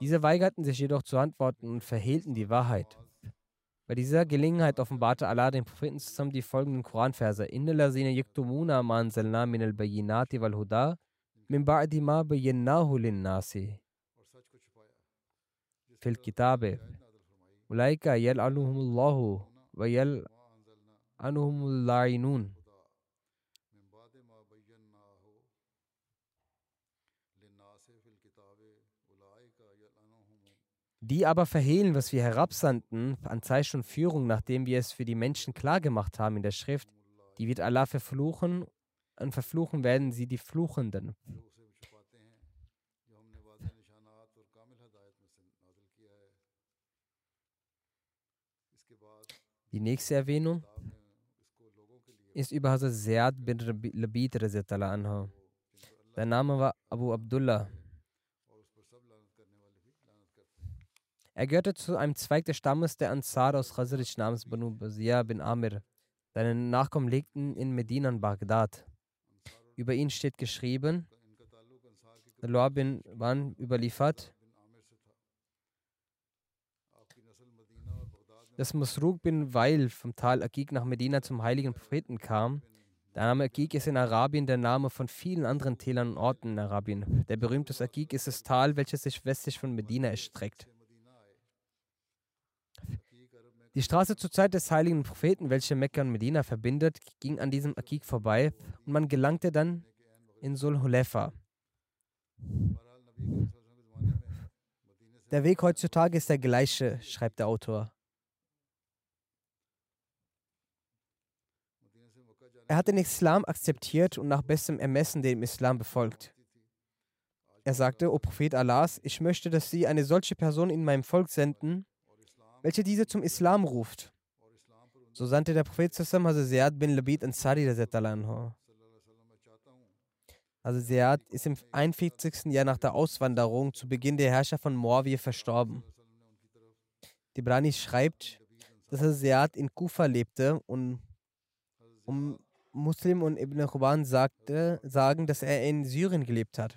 Diese weigerten sich jedoch zu antworten und verhehlten die Wahrheit. Bei dieser Gelegenheit offenbarte Allah dem Propheten zusammen die folgenden Koranverse: Inna lazina yaktumuna ma anzalna min al-bayyinati wal huda min ba'di ma bayyanahu lin-nasi. fil kitabe ulaika yal'anuhumullahu wa yal'anuhumul la'inun Die aber verhehlen, was wir herabsandten an Zeichen und Führung, nachdem wir es für die Menschen klargemacht haben in der Schrift, die wird Allah verfluchen und verfluchen werden sie die Fluchenden. Die nächste Erwähnung ist über Hazrat Ziyad bin Labid. Sein Name war Abu Abdullah. Er gehörte zu einem Zweig des Stammes der Ansar aus Khazraj namens Banu Bazia bin Amir. Seine Nachkommen lebten in Medina und Bagdad. Über ihn steht geschrieben, Loa bin Wan überliefert, dass Masruq bin Weil vom Tal Akik nach Medina zum heiligen Propheten kam. Der Name Akik ist in Arabien der Name von vielen anderen Tälern und Orten in Arabien. Der berühmte Akik ist das Tal, welches sich westlich von Medina erstreckt. Die Straße zur Zeit des heiligen Propheten, welche Mekka und Medina verbindet, ging an diesem Akik vorbei und man gelangte dann in Sulhulefa. Der Weg heutzutage ist der gleiche, schreibt der Autor. Er hat den Islam akzeptiert und nach bestem Ermessen dem Islam befolgt. Er sagte, O Prophet Allahs, ich möchte, dass Sie eine solche Person in meinem Volk senden, welche diese zum Islam ruft. So sandte der Prophet zusammen also Ziyad bin Labid Ansari Also Ziyad ist im 41. Jahr nach der Auswanderung zu Beginn der Herrschaft von Muawiyah verstorben. Die Brani schreibt, dass er Ziyad in Kufa lebte und um Muslim und Ibn Ruban sagte, sagen, dass er in Syrien gelebt hat.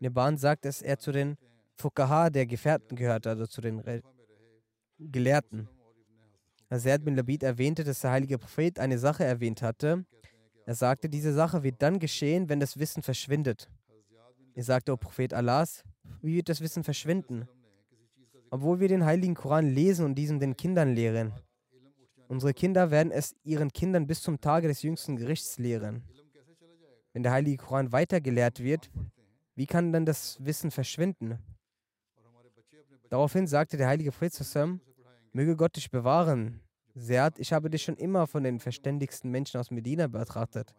Neban sagt, dass er zu den Fukaha der Gefährten gehört, also zu den Gelehrten. Hazrat bin Labid erwähnte, dass der heilige Prophet eine Sache erwähnt hatte. Er sagte, diese Sache wird dann geschehen, wenn das Wissen verschwindet. Er sagte, O Prophet Allahs, wie wird das Wissen verschwinden? Obwohl wir den heiligen Koran lesen und diesen den Kindern lehren. Unsere Kinder werden es ihren Kindern bis zum Tage des jüngsten Gerichts lehren. Wenn der heilige Koran weitergelehrt wird, wie kann dann das Wissen verschwinden? Daraufhin sagte der heilige Prophet Sassam, möge Gott dich bewahren. Seat, ich habe dich schon immer von den verständigsten Menschen aus Medina betrachtet.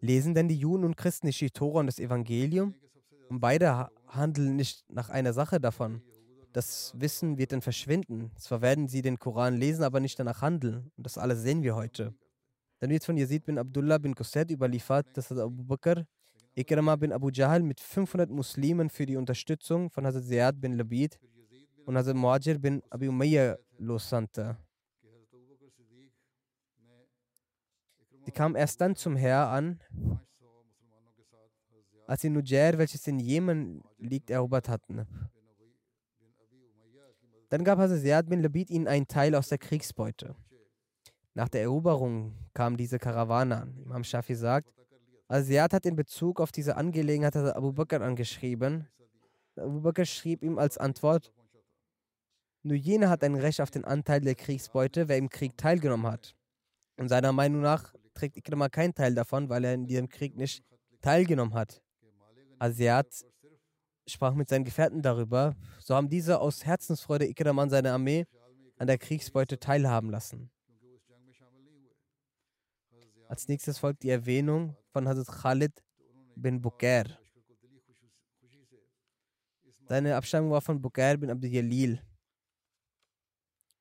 Lesen denn die Juden und Christen nicht die Tora und das Evangelium? Und beide handeln nicht nach einer Sache davon. Das Wissen wird dann verschwinden. Zwar werden sie den Koran lesen, aber nicht danach handeln. Und das alles sehen wir heute. Dann wird von Yazid bin Abdullah bin Qusayt überliefert, dass Abu Bakr Ikrama bin Abu Jahl mit 500 Muslimen für die Unterstützung von Hazrat Ziyad bin Labid und Hazrat Muajir bin Abi Umayyah lossandte. Sie kamen erst dann zum Heer an, als sie Nujair, welches in Jemen liegt, erobert hatten. Dann gab Hazrat Ziyad bin Labid ihnen einen Teil aus der Kriegsbeute. Nach der Eroberung kam diese Karawane an. Imam Shafi sagt, Asiat hat in Bezug auf diese Angelegenheit Abu Bakr angeschrieben. Abu Bakr schrieb ihm als Antwort, nur jener hat ein Recht auf den Anteil der Kriegsbeute, wer im Krieg teilgenommen hat. Und seiner Meinung nach trägt Ikrama keinen Teil davon, weil er in diesem Krieg nicht teilgenommen hat. Asiat sprach mit seinen Gefährten darüber. So haben diese aus Herzensfreude Ikrama und seine Armee an der Kriegsbeute teilhaben lassen. Als nächstes folgt die Erwähnung von Hazrat Khalid bin Bukair. Seine Abstammung war von Bukair bin Abdul Jalil.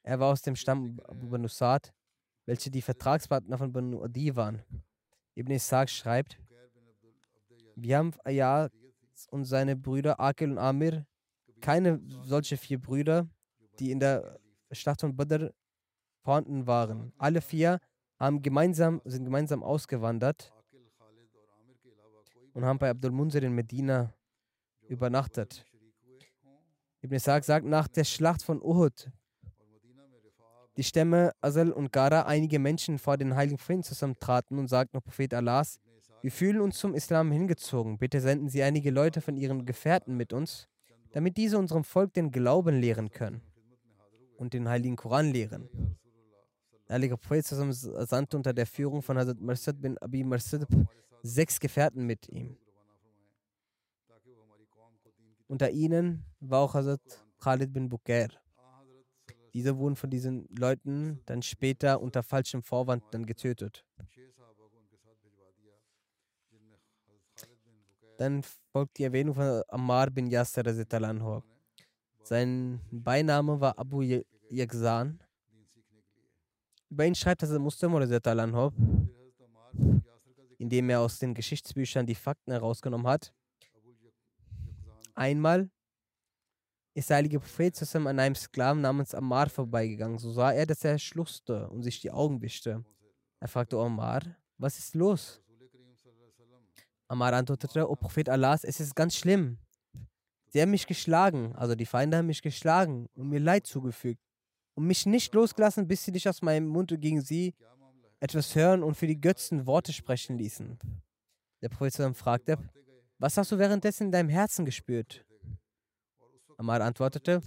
Er war aus dem Stamm Abu Banu Sa'd, welche die Vertragspartner von Banu Adi waren. Ibn Ishaq schreibt, wir haben Ayaz und seine Brüder Akil und Amir, keine solche vier Brüder, die in der Schlacht von Badr vorhanden waren. Alle vier haben gemeinsam, sind gemeinsam ausgewandert und haben bei Abdul Munzir in Medina übernachtet. Ibn Ishaq sagt, nach der Schlacht von Uhud die Stämme Asal und Gara einige Menschen vor den heiligen Propheten zusammentraten und sagten, Prophet Allahs, wir fühlen uns zum Islam hingezogen. Bitte senden Sie einige Leute von Ihren Gefährten mit uns, damit diese unserem Volk den Glauben lehren können und den heiligen Koran lehren. Der heilige Prophet sandte unter der Führung von Hazrat Marsad bin Abi Marsad sechs Gefährten mit ihm. Unter ihnen war auch Hazrat Khalid bin Bukair. Diese wurden von diesen Leuten dann später unter falschem Vorwand dann getötet. Dann folgt die Erwähnung von Ammar bin Yasser. Sein Beiname war Abu Yakzan. Über ihn schreibt Hazrat Muslim indem er aus den Geschichtsbüchern die Fakten herausgenommen hat. Einmal ist der heilige Prophet zusammen an einem Sklaven namens Ammar vorbeigegangen. So sah er, dass er schluchzte und sich die Augen wischte. Er fragte Ammar, was ist los? Ammar antwortete, O Prophet Allahs, es ist ganz schlimm. Sie haben mich geschlagen, also die Feinde haben mich geschlagen und mir Leid zugefügt und mich nicht losgelassen, bis sie dich aus meinem Mund gegen sie etwas hören und für die Götzen Worte sprechen ließen. Der Prophet fragte, was hast du währenddessen in deinem Herzen gespürt? Ammar antwortete,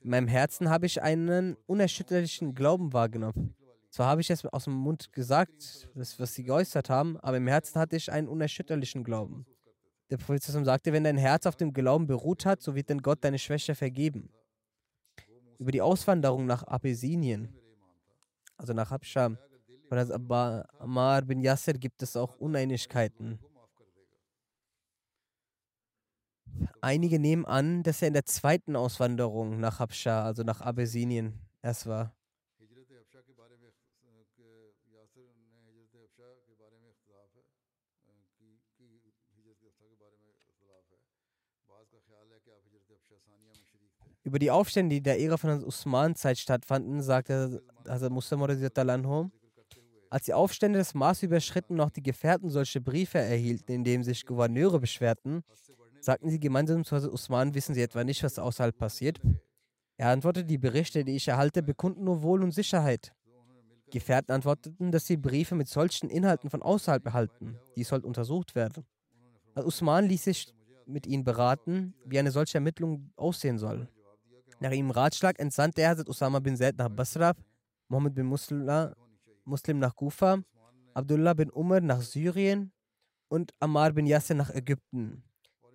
in meinem Herzen habe ich einen unerschütterlichen Glauben wahrgenommen. Zwar habe ich es aus dem Mund gesagt, was sie geäußert haben, aber im Herzen hatte ich einen unerschütterlichen Glauben. Der Prophet sagte, wenn dein Herz auf dem Glauben beruht hat, so wird denn Gott deine Schwäche vergeben. Über die Auswanderung nach Abessinien, also nach Habscha, von Ammar bin Yasser gibt es auch Uneinigkeiten. Einige nehmen an, dass er in der zweiten Auswanderung nach Habscha, also nach Abessinien, erst war. Über die Aufstände, die in der Ära von Usman-Zeit stattfanden, sagte Hazrat Muslim als die Aufstände das Maß überschritten und auch die Gefährten solche Briefe erhielten, in denen sich Gouverneure beschwerten, Sagten sie gemeinsam zu Usman, wissen sie etwa nicht, was außerhalb passiert? Er antwortete, die Berichte, die ich erhalte, bekunden nur Wohl und Sicherheit. Gefährten antworteten, dass sie Briefe mit solchen Inhalten von außerhalb erhalten. Dies soll untersucht werden. Usman ließ sich mit ihnen beraten, wie eine solche Ermittlung aussehen soll. Nach ihrem Ratschlag entsandte er Hazrat Usama bin Zaid nach Basra, Mohammed bin Muslim, Muslim nach Kufa, Abdullah bin Umar nach Syrien und Ammar bin Yasser nach Ägypten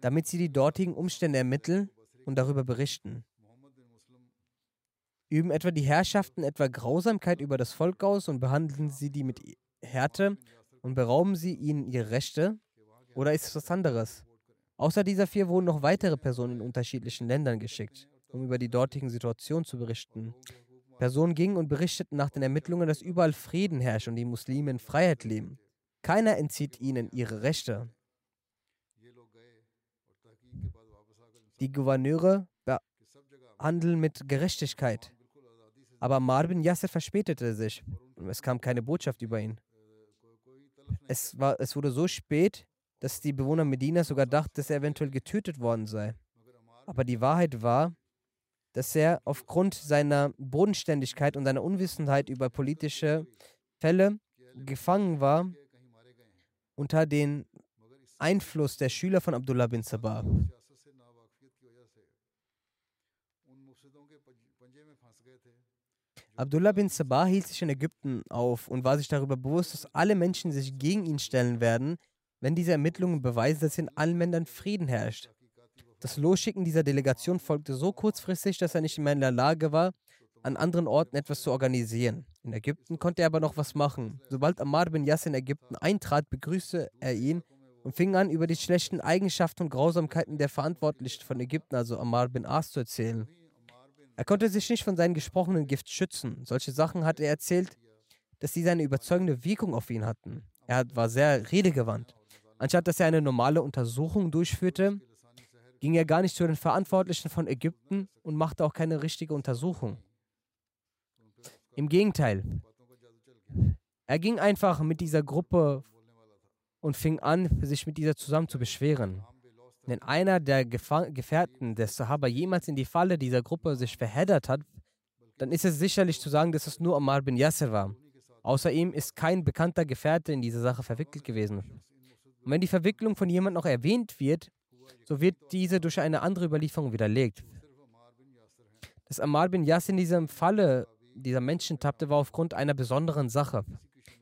damit sie die dortigen Umstände ermitteln und darüber berichten. Üben etwa die Herrschaften etwa Grausamkeit über das Volk aus und behandeln sie die mit Härte und berauben sie ihnen ihre Rechte? Oder ist es was anderes? Außer dieser vier wurden noch weitere Personen in unterschiedlichen Ländern geschickt, um über die dortigen Situationen zu berichten. Personen gingen und berichteten nach den Ermittlungen, dass überall Frieden herrscht und die Muslime in Freiheit leben. Keiner entzieht ihnen ihre Rechte. Die Gouverneure handeln mit Gerechtigkeit. Aber Marvin Yasser verspätete sich und es kam keine Botschaft über ihn. Es, war, es wurde so spät, dass die Bewohner Medinas sogar dachten, dass er eventuell getötet worden sei. Aber die Wahrheit war, dass er aufgrund seiner Bodenständigkeit und seiner Unwissenheit über politische Fälle gefangen war unter den Einfluss der Schüler von Abdullah bin Sabah. Abdullah bin Sabah hielt sich in Ägypten auf und war sich darüber bewusst, dass alle Menschen sich gegen ihn stellen werden, wenn diese Ermittlungen beweisen, dass in allen Ländern Frieden herrscht. Das Losschicken dieser Delegation folgte so kurzfristig, dass er nicht mehr in der Lage war, an anderen Orten etwas zu organisieren. In Ägypten konnte er aber noch was machen. Sobald Ammar bin Yasser in Ägypten eintrat, begrüßte er ihn und fing an, über die schlechten Eigenschaften und Grausamkeiten der Verantwortlichen von Ägypten, also Ammar bin As, zu erzählen. Er konnte sich nicht von seinem gesprochenen Gift schützen. Solche Sachen hat er erzählt, dass sie eine überzeugende Wirkung auf ihn hatten. Er war sehr redegewandt. Anstatt dass er eine normale Untersuchung durchführte, ging er gar nicht zu den Verantwortlichen von Ägypten und machte auch keine richtige Untersuchung. Im Gegenteil, er ging einfach mit dieser Gruppe und fing an, sich mit dieser zusammen zu beschweren. Wenn einer der Gefährten des Sahaba jemals in die Falle dieser Gruppe sich verheddert hat, dann ist es sicherlich zu sagen, dass es nur Ammar bin Yasser war. Außer ihm ist kein bekannter Gefährte in diese Sache verwickelt gewesen. Und wenn die Verwicklung von jemandem noch erwähnt wird, so wird diese durch eine andere Überlieferung widerlegt. Dass Ammar bin Yasser in diesem Falle dieser Menschen tappte, war aufgrund einer besonderen Sache.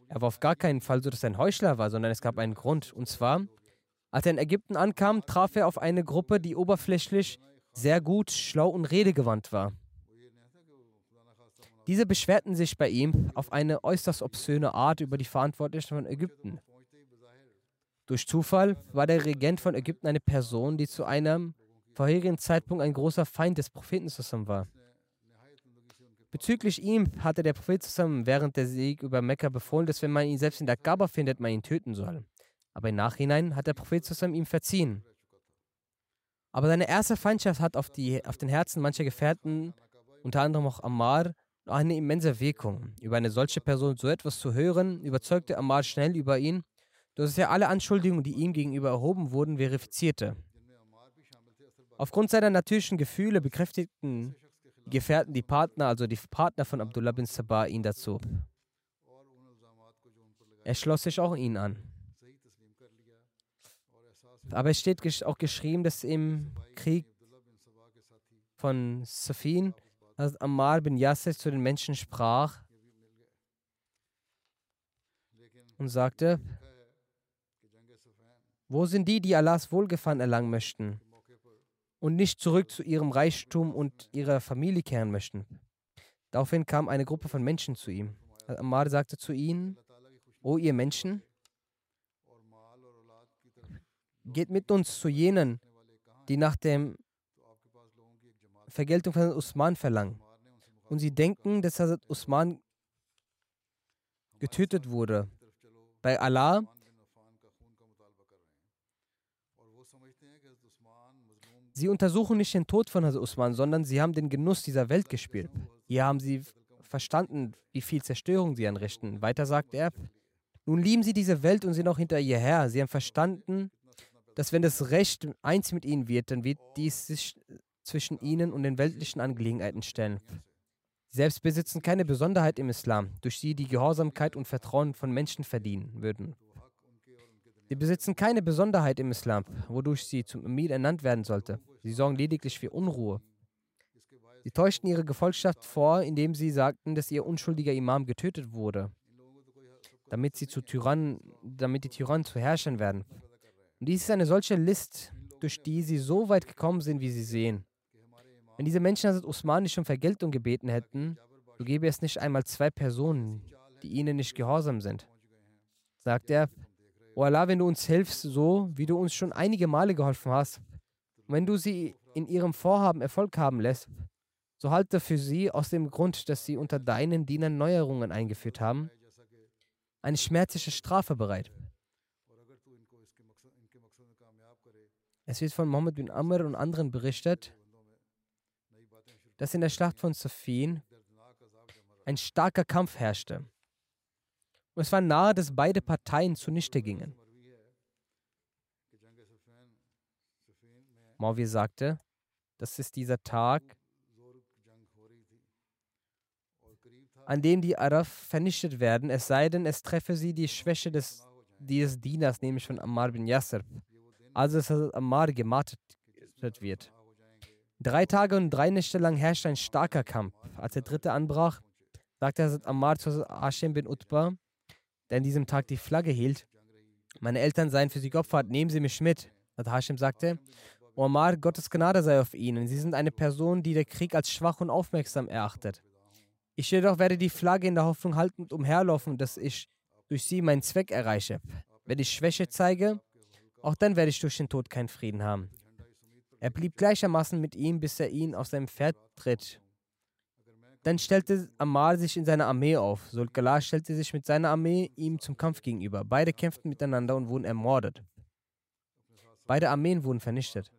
Er war auf gar keinen Fall so, dass er ein Heuchler war, sondern es gab einen Grund. Und zwar, als er in Ägypten ankam, traf er auf eine Gruppe, die oberflächlich sehr gut, schlau und redegewandt war. Diese beschwerten sich bei ihm auf eine äußerst obszöne Art über die Verantwortlichen von Ägypten. Durch Zufall war der Regent von Ägypten eine Person, die zu einem vorherigen Zeitpunkt ein großer Feind des Propheten zusammen war. Bezüglich ihm hatte der Prophet zusammen während der Sieg über Mekka befohlen, dass wenn man ihn selbst in der Kaaba findet, man ihn töten soll. Aber im Nachhinein hat der Prophet zusammen ihm verziehen. Aber seine erste Feindschaft hat auf, die, auf den Herzen mancher Gefährten, unter anderem auch Ammar, eine immense Wirkung. Über eine solche Person so etwas zu hören, überzeugte Ammar schnell über ihn, dass er alle Anschuldigungen, die ihm gegenüber erhoben wurden, verifizierte. Aufgrund seiner natürlichen Gefühle bekräftigten Gefährten, die Partner, also die Partner von Abdullah bin Sabah, ihn dazu. Er schloss sich auch ihn an. Aber es steht auch geschrieben, dass im Krieg von Safin, als Ammar bin Yasser zu den Menschen sprach und sagte, wo sind die, die Allahs Wohlgefallen erlangen möchten? und nicht zurück zu ihrem Reichtum und ihrer Familie kehren möchten. Daraufhin kam eine Gruppe von Menschen zu ihm. Ammar sagte zu ihnen, O ihr Menschen, geht mit uns zu jenen, die nach der Vergeltung von Usman verlangen. Und sie denken, dass Hazrat Usman getötet wurde. Bei Allah Sie untersuchen nicht den Tod von Hazrat Usman, sondern sie haben den Genuss dieser Welt gespielt. Hier haben sie verstanden, wie viel Zerstörung sie anrichten. Weiter sagt er, nun lieben sie diese Welt und sind auch hinter ihr her. Sie haben verstanden, dass wenn das Recht eins mit ihnen wird, dann wird dies sich zwischen ihnen und den weltlichen Angelegenheiten stellen. Sie selbst besitzen keine Besonderheit im Islam, durch die die Gehorsamkeit und Vertrauen von Menschen verdienen würden. Sie besitzen keine Besonderheit im Islam, wodurch sie zum Emir ernannt werden sollte. Sie sorgen lediglich für Unruhe. Sie täuschten ihre Gefolgschaft vor, indem sie sagten, dass ihr unschuldiger Imam getötet wurde, damit, sie zu Tyrannen, damit die Tyrannen zu Herrschern werden. Und dies ist eine solche List, durch die sie so weit gekommen sind, wie sie sehen. Wenn diese Menschen Hazrat Usman nicht um Vergeltung gebeten hätten, so gäbe es nicht einmal zwei Personen, die ihnen nicht gehorsam sind. Sagt er, O Allah, wenn du uns hilfst, so wie du uns schon einige Male geholfen hast, und wenn du sie in ihrem Vorhaben Erfolg haben lässt, so halte für sie aus dem Grund, dass sie unter deinen Dienern Neuerungen eingeführt haben, eine schmerzliche Strafe bereit. Es wird von Mohammed bin Amr und anderen berichtet, dass in der Schlacht von Safin ein starker Kampf herrschte. Es war nahe, dass beide Parteien zunichte gingen. Mawi sagte, das ist dieser Tag, an dem die Araf vernichtet werden, es sei denn, es treffe sie die Schwäche des, dieses Dieners, nämlich von Ammar bin Yasser, also dass Ammar gemartet wird. Drei Tage und drei Nächte lang herrschte ein starker Kampf. Als der dritte anbrach, sagte Hazrat Ammar zu Hashem bin Utbah, der an diesem Tag die Flagge hielt. Meine Eltern seien für sie geopfert, nehmen Sie mich mit. Und Hashim sagte, Omar, Gottes Gnade sei auf Ihnen. Sie sind eine Person, die der Krieg als schwach und aufmerksam erachtet. Ich jedoch werde die Flagge in der Hoffnung halten und umherlaufen, dass ich durch sie meinen Zweck erreiche. Wenn ich Schwäche zeige, Auch dann werde ich durch den Tod keinen Frieden haben. Er blieb gleichermaßen mit ihm, bis er ihn auf seinem Pferd tritt. Dann stellte Ammar sich in seine Armee auf. Sulkala stellte sich mit seiner Armee ihm zum Kampf gegenüber. Beide kämpften miteinander und wurden ermordet. Beide Armeen wurden vernichtet.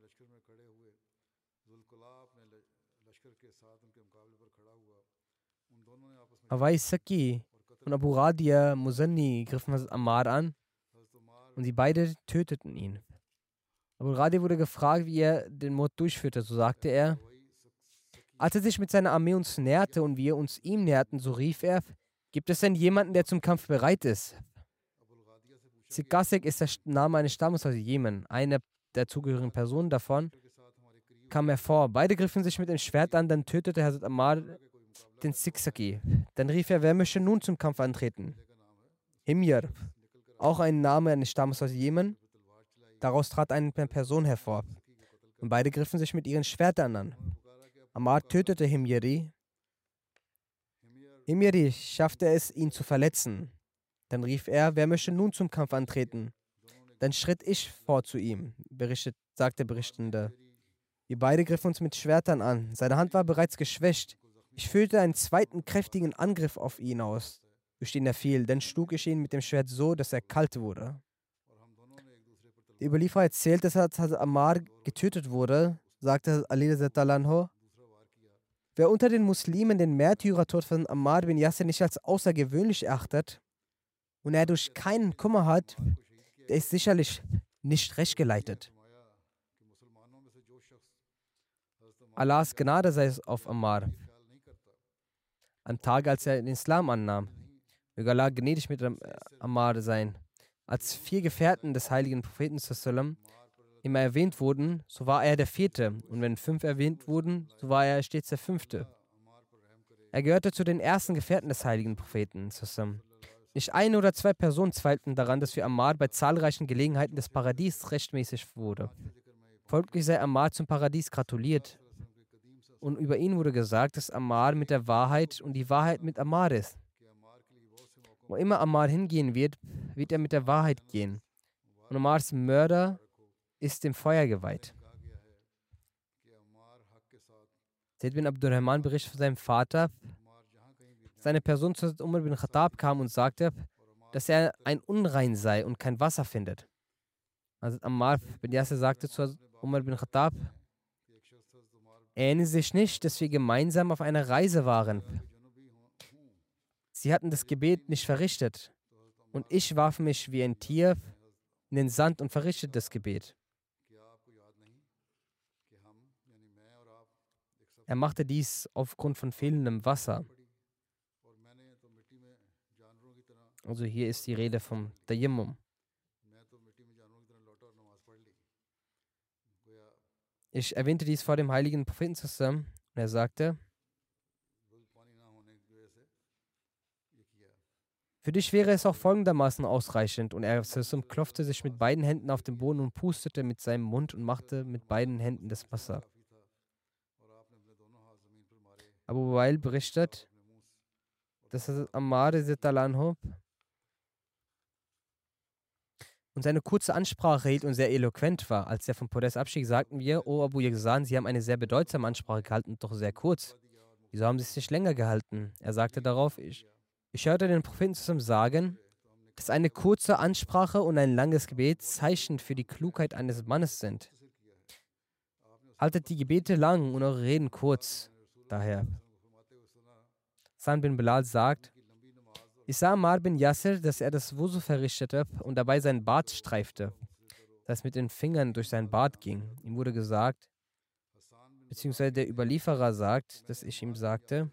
Awai Saki und Abu Radia Musanni griffen Ammar an und sie beide töteten ihn. Abu Radia wurde gefragt, wie er den Mord durchführte. So sagte er, als er sich mit seiner Armee uns näherte und wir uns ihm näherten, so rief er, gibt es denn jemanden, der zum Kampf bereit ist? Sikasek ist der Name eines Stammes aus Jemen. Eine der zugehörigen Personen davon kam hervor. Beide griffen sich mit dem Schwert an, dann tötete Hazrat Ammar den Siksaki. Dann rief er, wer möchte nun zum Kampf antreten? Himyar, auch ein Name eines Stammes aus Jemen. Daraus trat eine Person hervor. Und beide griffen sich mit ihren Schwertern an. Ammar tötete Himyari. Himyari schaffte es, ihn zu verletzen. Dann rief er, wer möchte nun zum Kampf antreten? Dann schritt ich vor zu ihm, berichtet, sagte der Berichtende. Wir beide griffen uns mit Schwertern an. Seine Hand war bereits geschwächt. Ich führte einen zweiten kräftigen Angriff auf ihn aus, durch den er fiel. Dann schlug ich ihn mit dem Schwert so, dass er kalt wurde. Der Überlieferer erzählt, dass als Ammar getötet wurde, sagte Ali Talanho, wer unter den Muslimen den Märtyrertod von Ammar bin Yasser nicht als außergewöhnlich erachtet und er durch keinen Kummer hat, der ist sicherlich nicht recht geleitet. Allahs Gnade sei es auf Ammar am Tag, als er den Islam annahm. Möge Allah gnädig mit Ammar sein. Als vier Gefährten des heiligen Propheten immer erwähnt wurden, so war er der vierte. Und wenn fünf erwähnt wurden, so war er stets der fünfte. Er gehörte zu den ersten Gefährten des heiligen Propheten. Sallam. Nicht eine oder zwei Personen zweifelten daran, dass für Ammar bei zahlreichen Gelegenheiten des Paradies rechtmäßig wurde. Folglich sei Ammar zum Paradies gratuliert und über ihn wurde gesagt, dass Ammar mit der Wahrheit und die Wahrheit mit Ammar ist. Wo immer Ammar hingehen wird, wird er mit der Wahrheit gehen. Und Ammars Mörder ist dem Feuer geweiht. Zaid bin Abdurrahman berichtet von seinem Vater, seine Person zu Umar bin Khattab kam und sagte, dass er ein Unrein sei und kein Wasser findet. Also Ammar bin Yasser sagte zu Umar bin Khattab, erinnern sich nicht, dass wir gemeinsam auf einer Reise waren. Sie hatten das Gebet nicht verrichtet. Und ich warf mich wie ein Tier in den Sand und verrichtete das Gebet. Er machte dies aufgrund von fehlendem Wasser. Also hier ist die Rede vom Tayammum. Ich erwähnte dies vor dem heiligen Propheten zusammen und er sagte, für dich wäre es auch folgendermaßen ausreichend. Und er klopfte sich mit beiden Händen auf den Boden und pustete mit seinem Mund und machte mit beiden Händen das Wasser. Abu Wail berichtet, dass Ammar Talanhob und seine kurze Ansprache hielt und sehr eloquent war. Als er vom Podest abstieg, sagten wir, O Abu Yazan, Sie haben eine sehr bedeutsame Ansprache gehalten, doch sehr kurz. Wieso haben Sie es nicht länger gehalten? Er sagte darauf, ich, ich hörte den Propheten zusammen sagen, dass eine kurze Ansprache und ein langes Gebet Zeichen für die Klugheit eines Mannes sind. Haltet die Gebete lang und eure Reden kurz. Daher. San bin Bilal sagt, ich sah Mar bin Yasser, dass er das Wusu verrichtete und dabei seinen Bart streifte, das mit den Fingern durch seinen Bart ging. Ihm wurde gesagt, beziehungsweise der Überlieferer sagt, dass ich ihm sagte,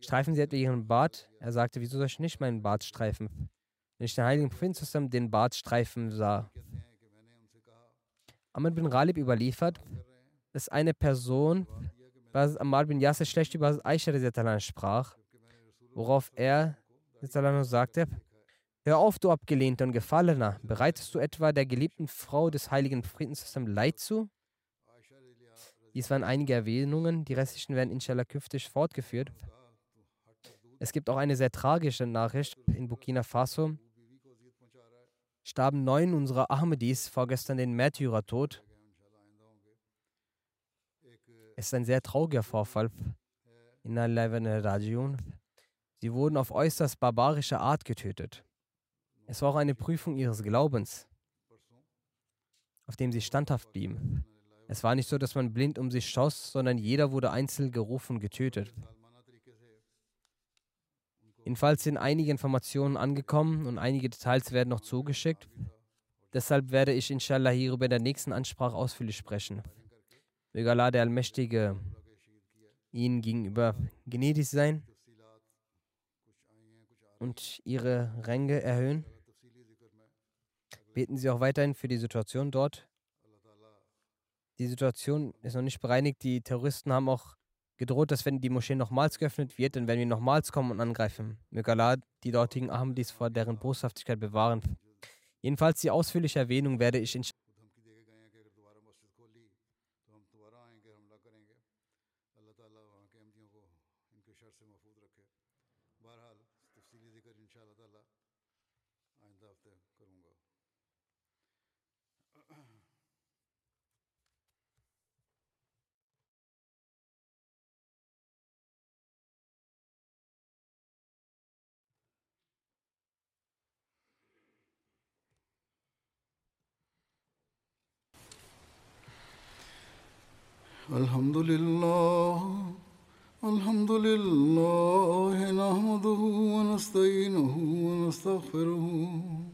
streifen Sie etwa Ihren Bart? Er sagte, wieso soll ich nicht meinen Bart streifen? Wenn ich den heiligen Propheten zusammen den Bart streifen sah. Ahmad bin Ghalib überliefert, dass eine Person, was Ammar bin Yasser schlecht über Aisha sprach, Worauf er sagte, Hör auf, du Abgelehnter und Gefallener, bereitest du etwa der geliebten Frau des heiligen Propheten zusammen Leid zu? Dies waren einige Erwähnungen, die restlichen werden inshallah künftig fortgeführt. Es gibt auch eine sehr tragische Nachricht in Burkina Faso. starben neun unserer Ahmadis vorgestern den Märtyrertod. Es ist ein sehr trauriger Vorfall. Inna Rajiun. Sie wurden auf äußerst barbarische Art getötet. Es war auch eine Prüfung ihres Glaubens, auf dem sie standhaft blieben. Es war nicht so, dass man blind um sich schoss, sondern jeder wurde einzeln gerufen und getötet. Jedenfalls sind einige Informationen angekommen und einige Details werden noch zugeschickt. Deshalb werde ich inshallah hierüber in der nächsten Ansprache ausführlich sprechen. Möge Allah der Allmächtige ihnen gegenüber gnädig sein und ihre Ränge erhöhen. Beten Sie auch weiterhin für die Situation dort. Die Situation ist noch nicht bereinigt. Die Terroristen haben auch gedroht, dass wenn die Moschee nochmals geöffnet wird, dann werden wir nochmals kommen und angreifen. Möge Allah die dortigen Ahmadis vor deren Boshaftigkeit bewahren. Jedenfalls die ausführliche Erwähnung werde ich in الحمد لله الحمد لله نحمده ونستعينه ونستغفره.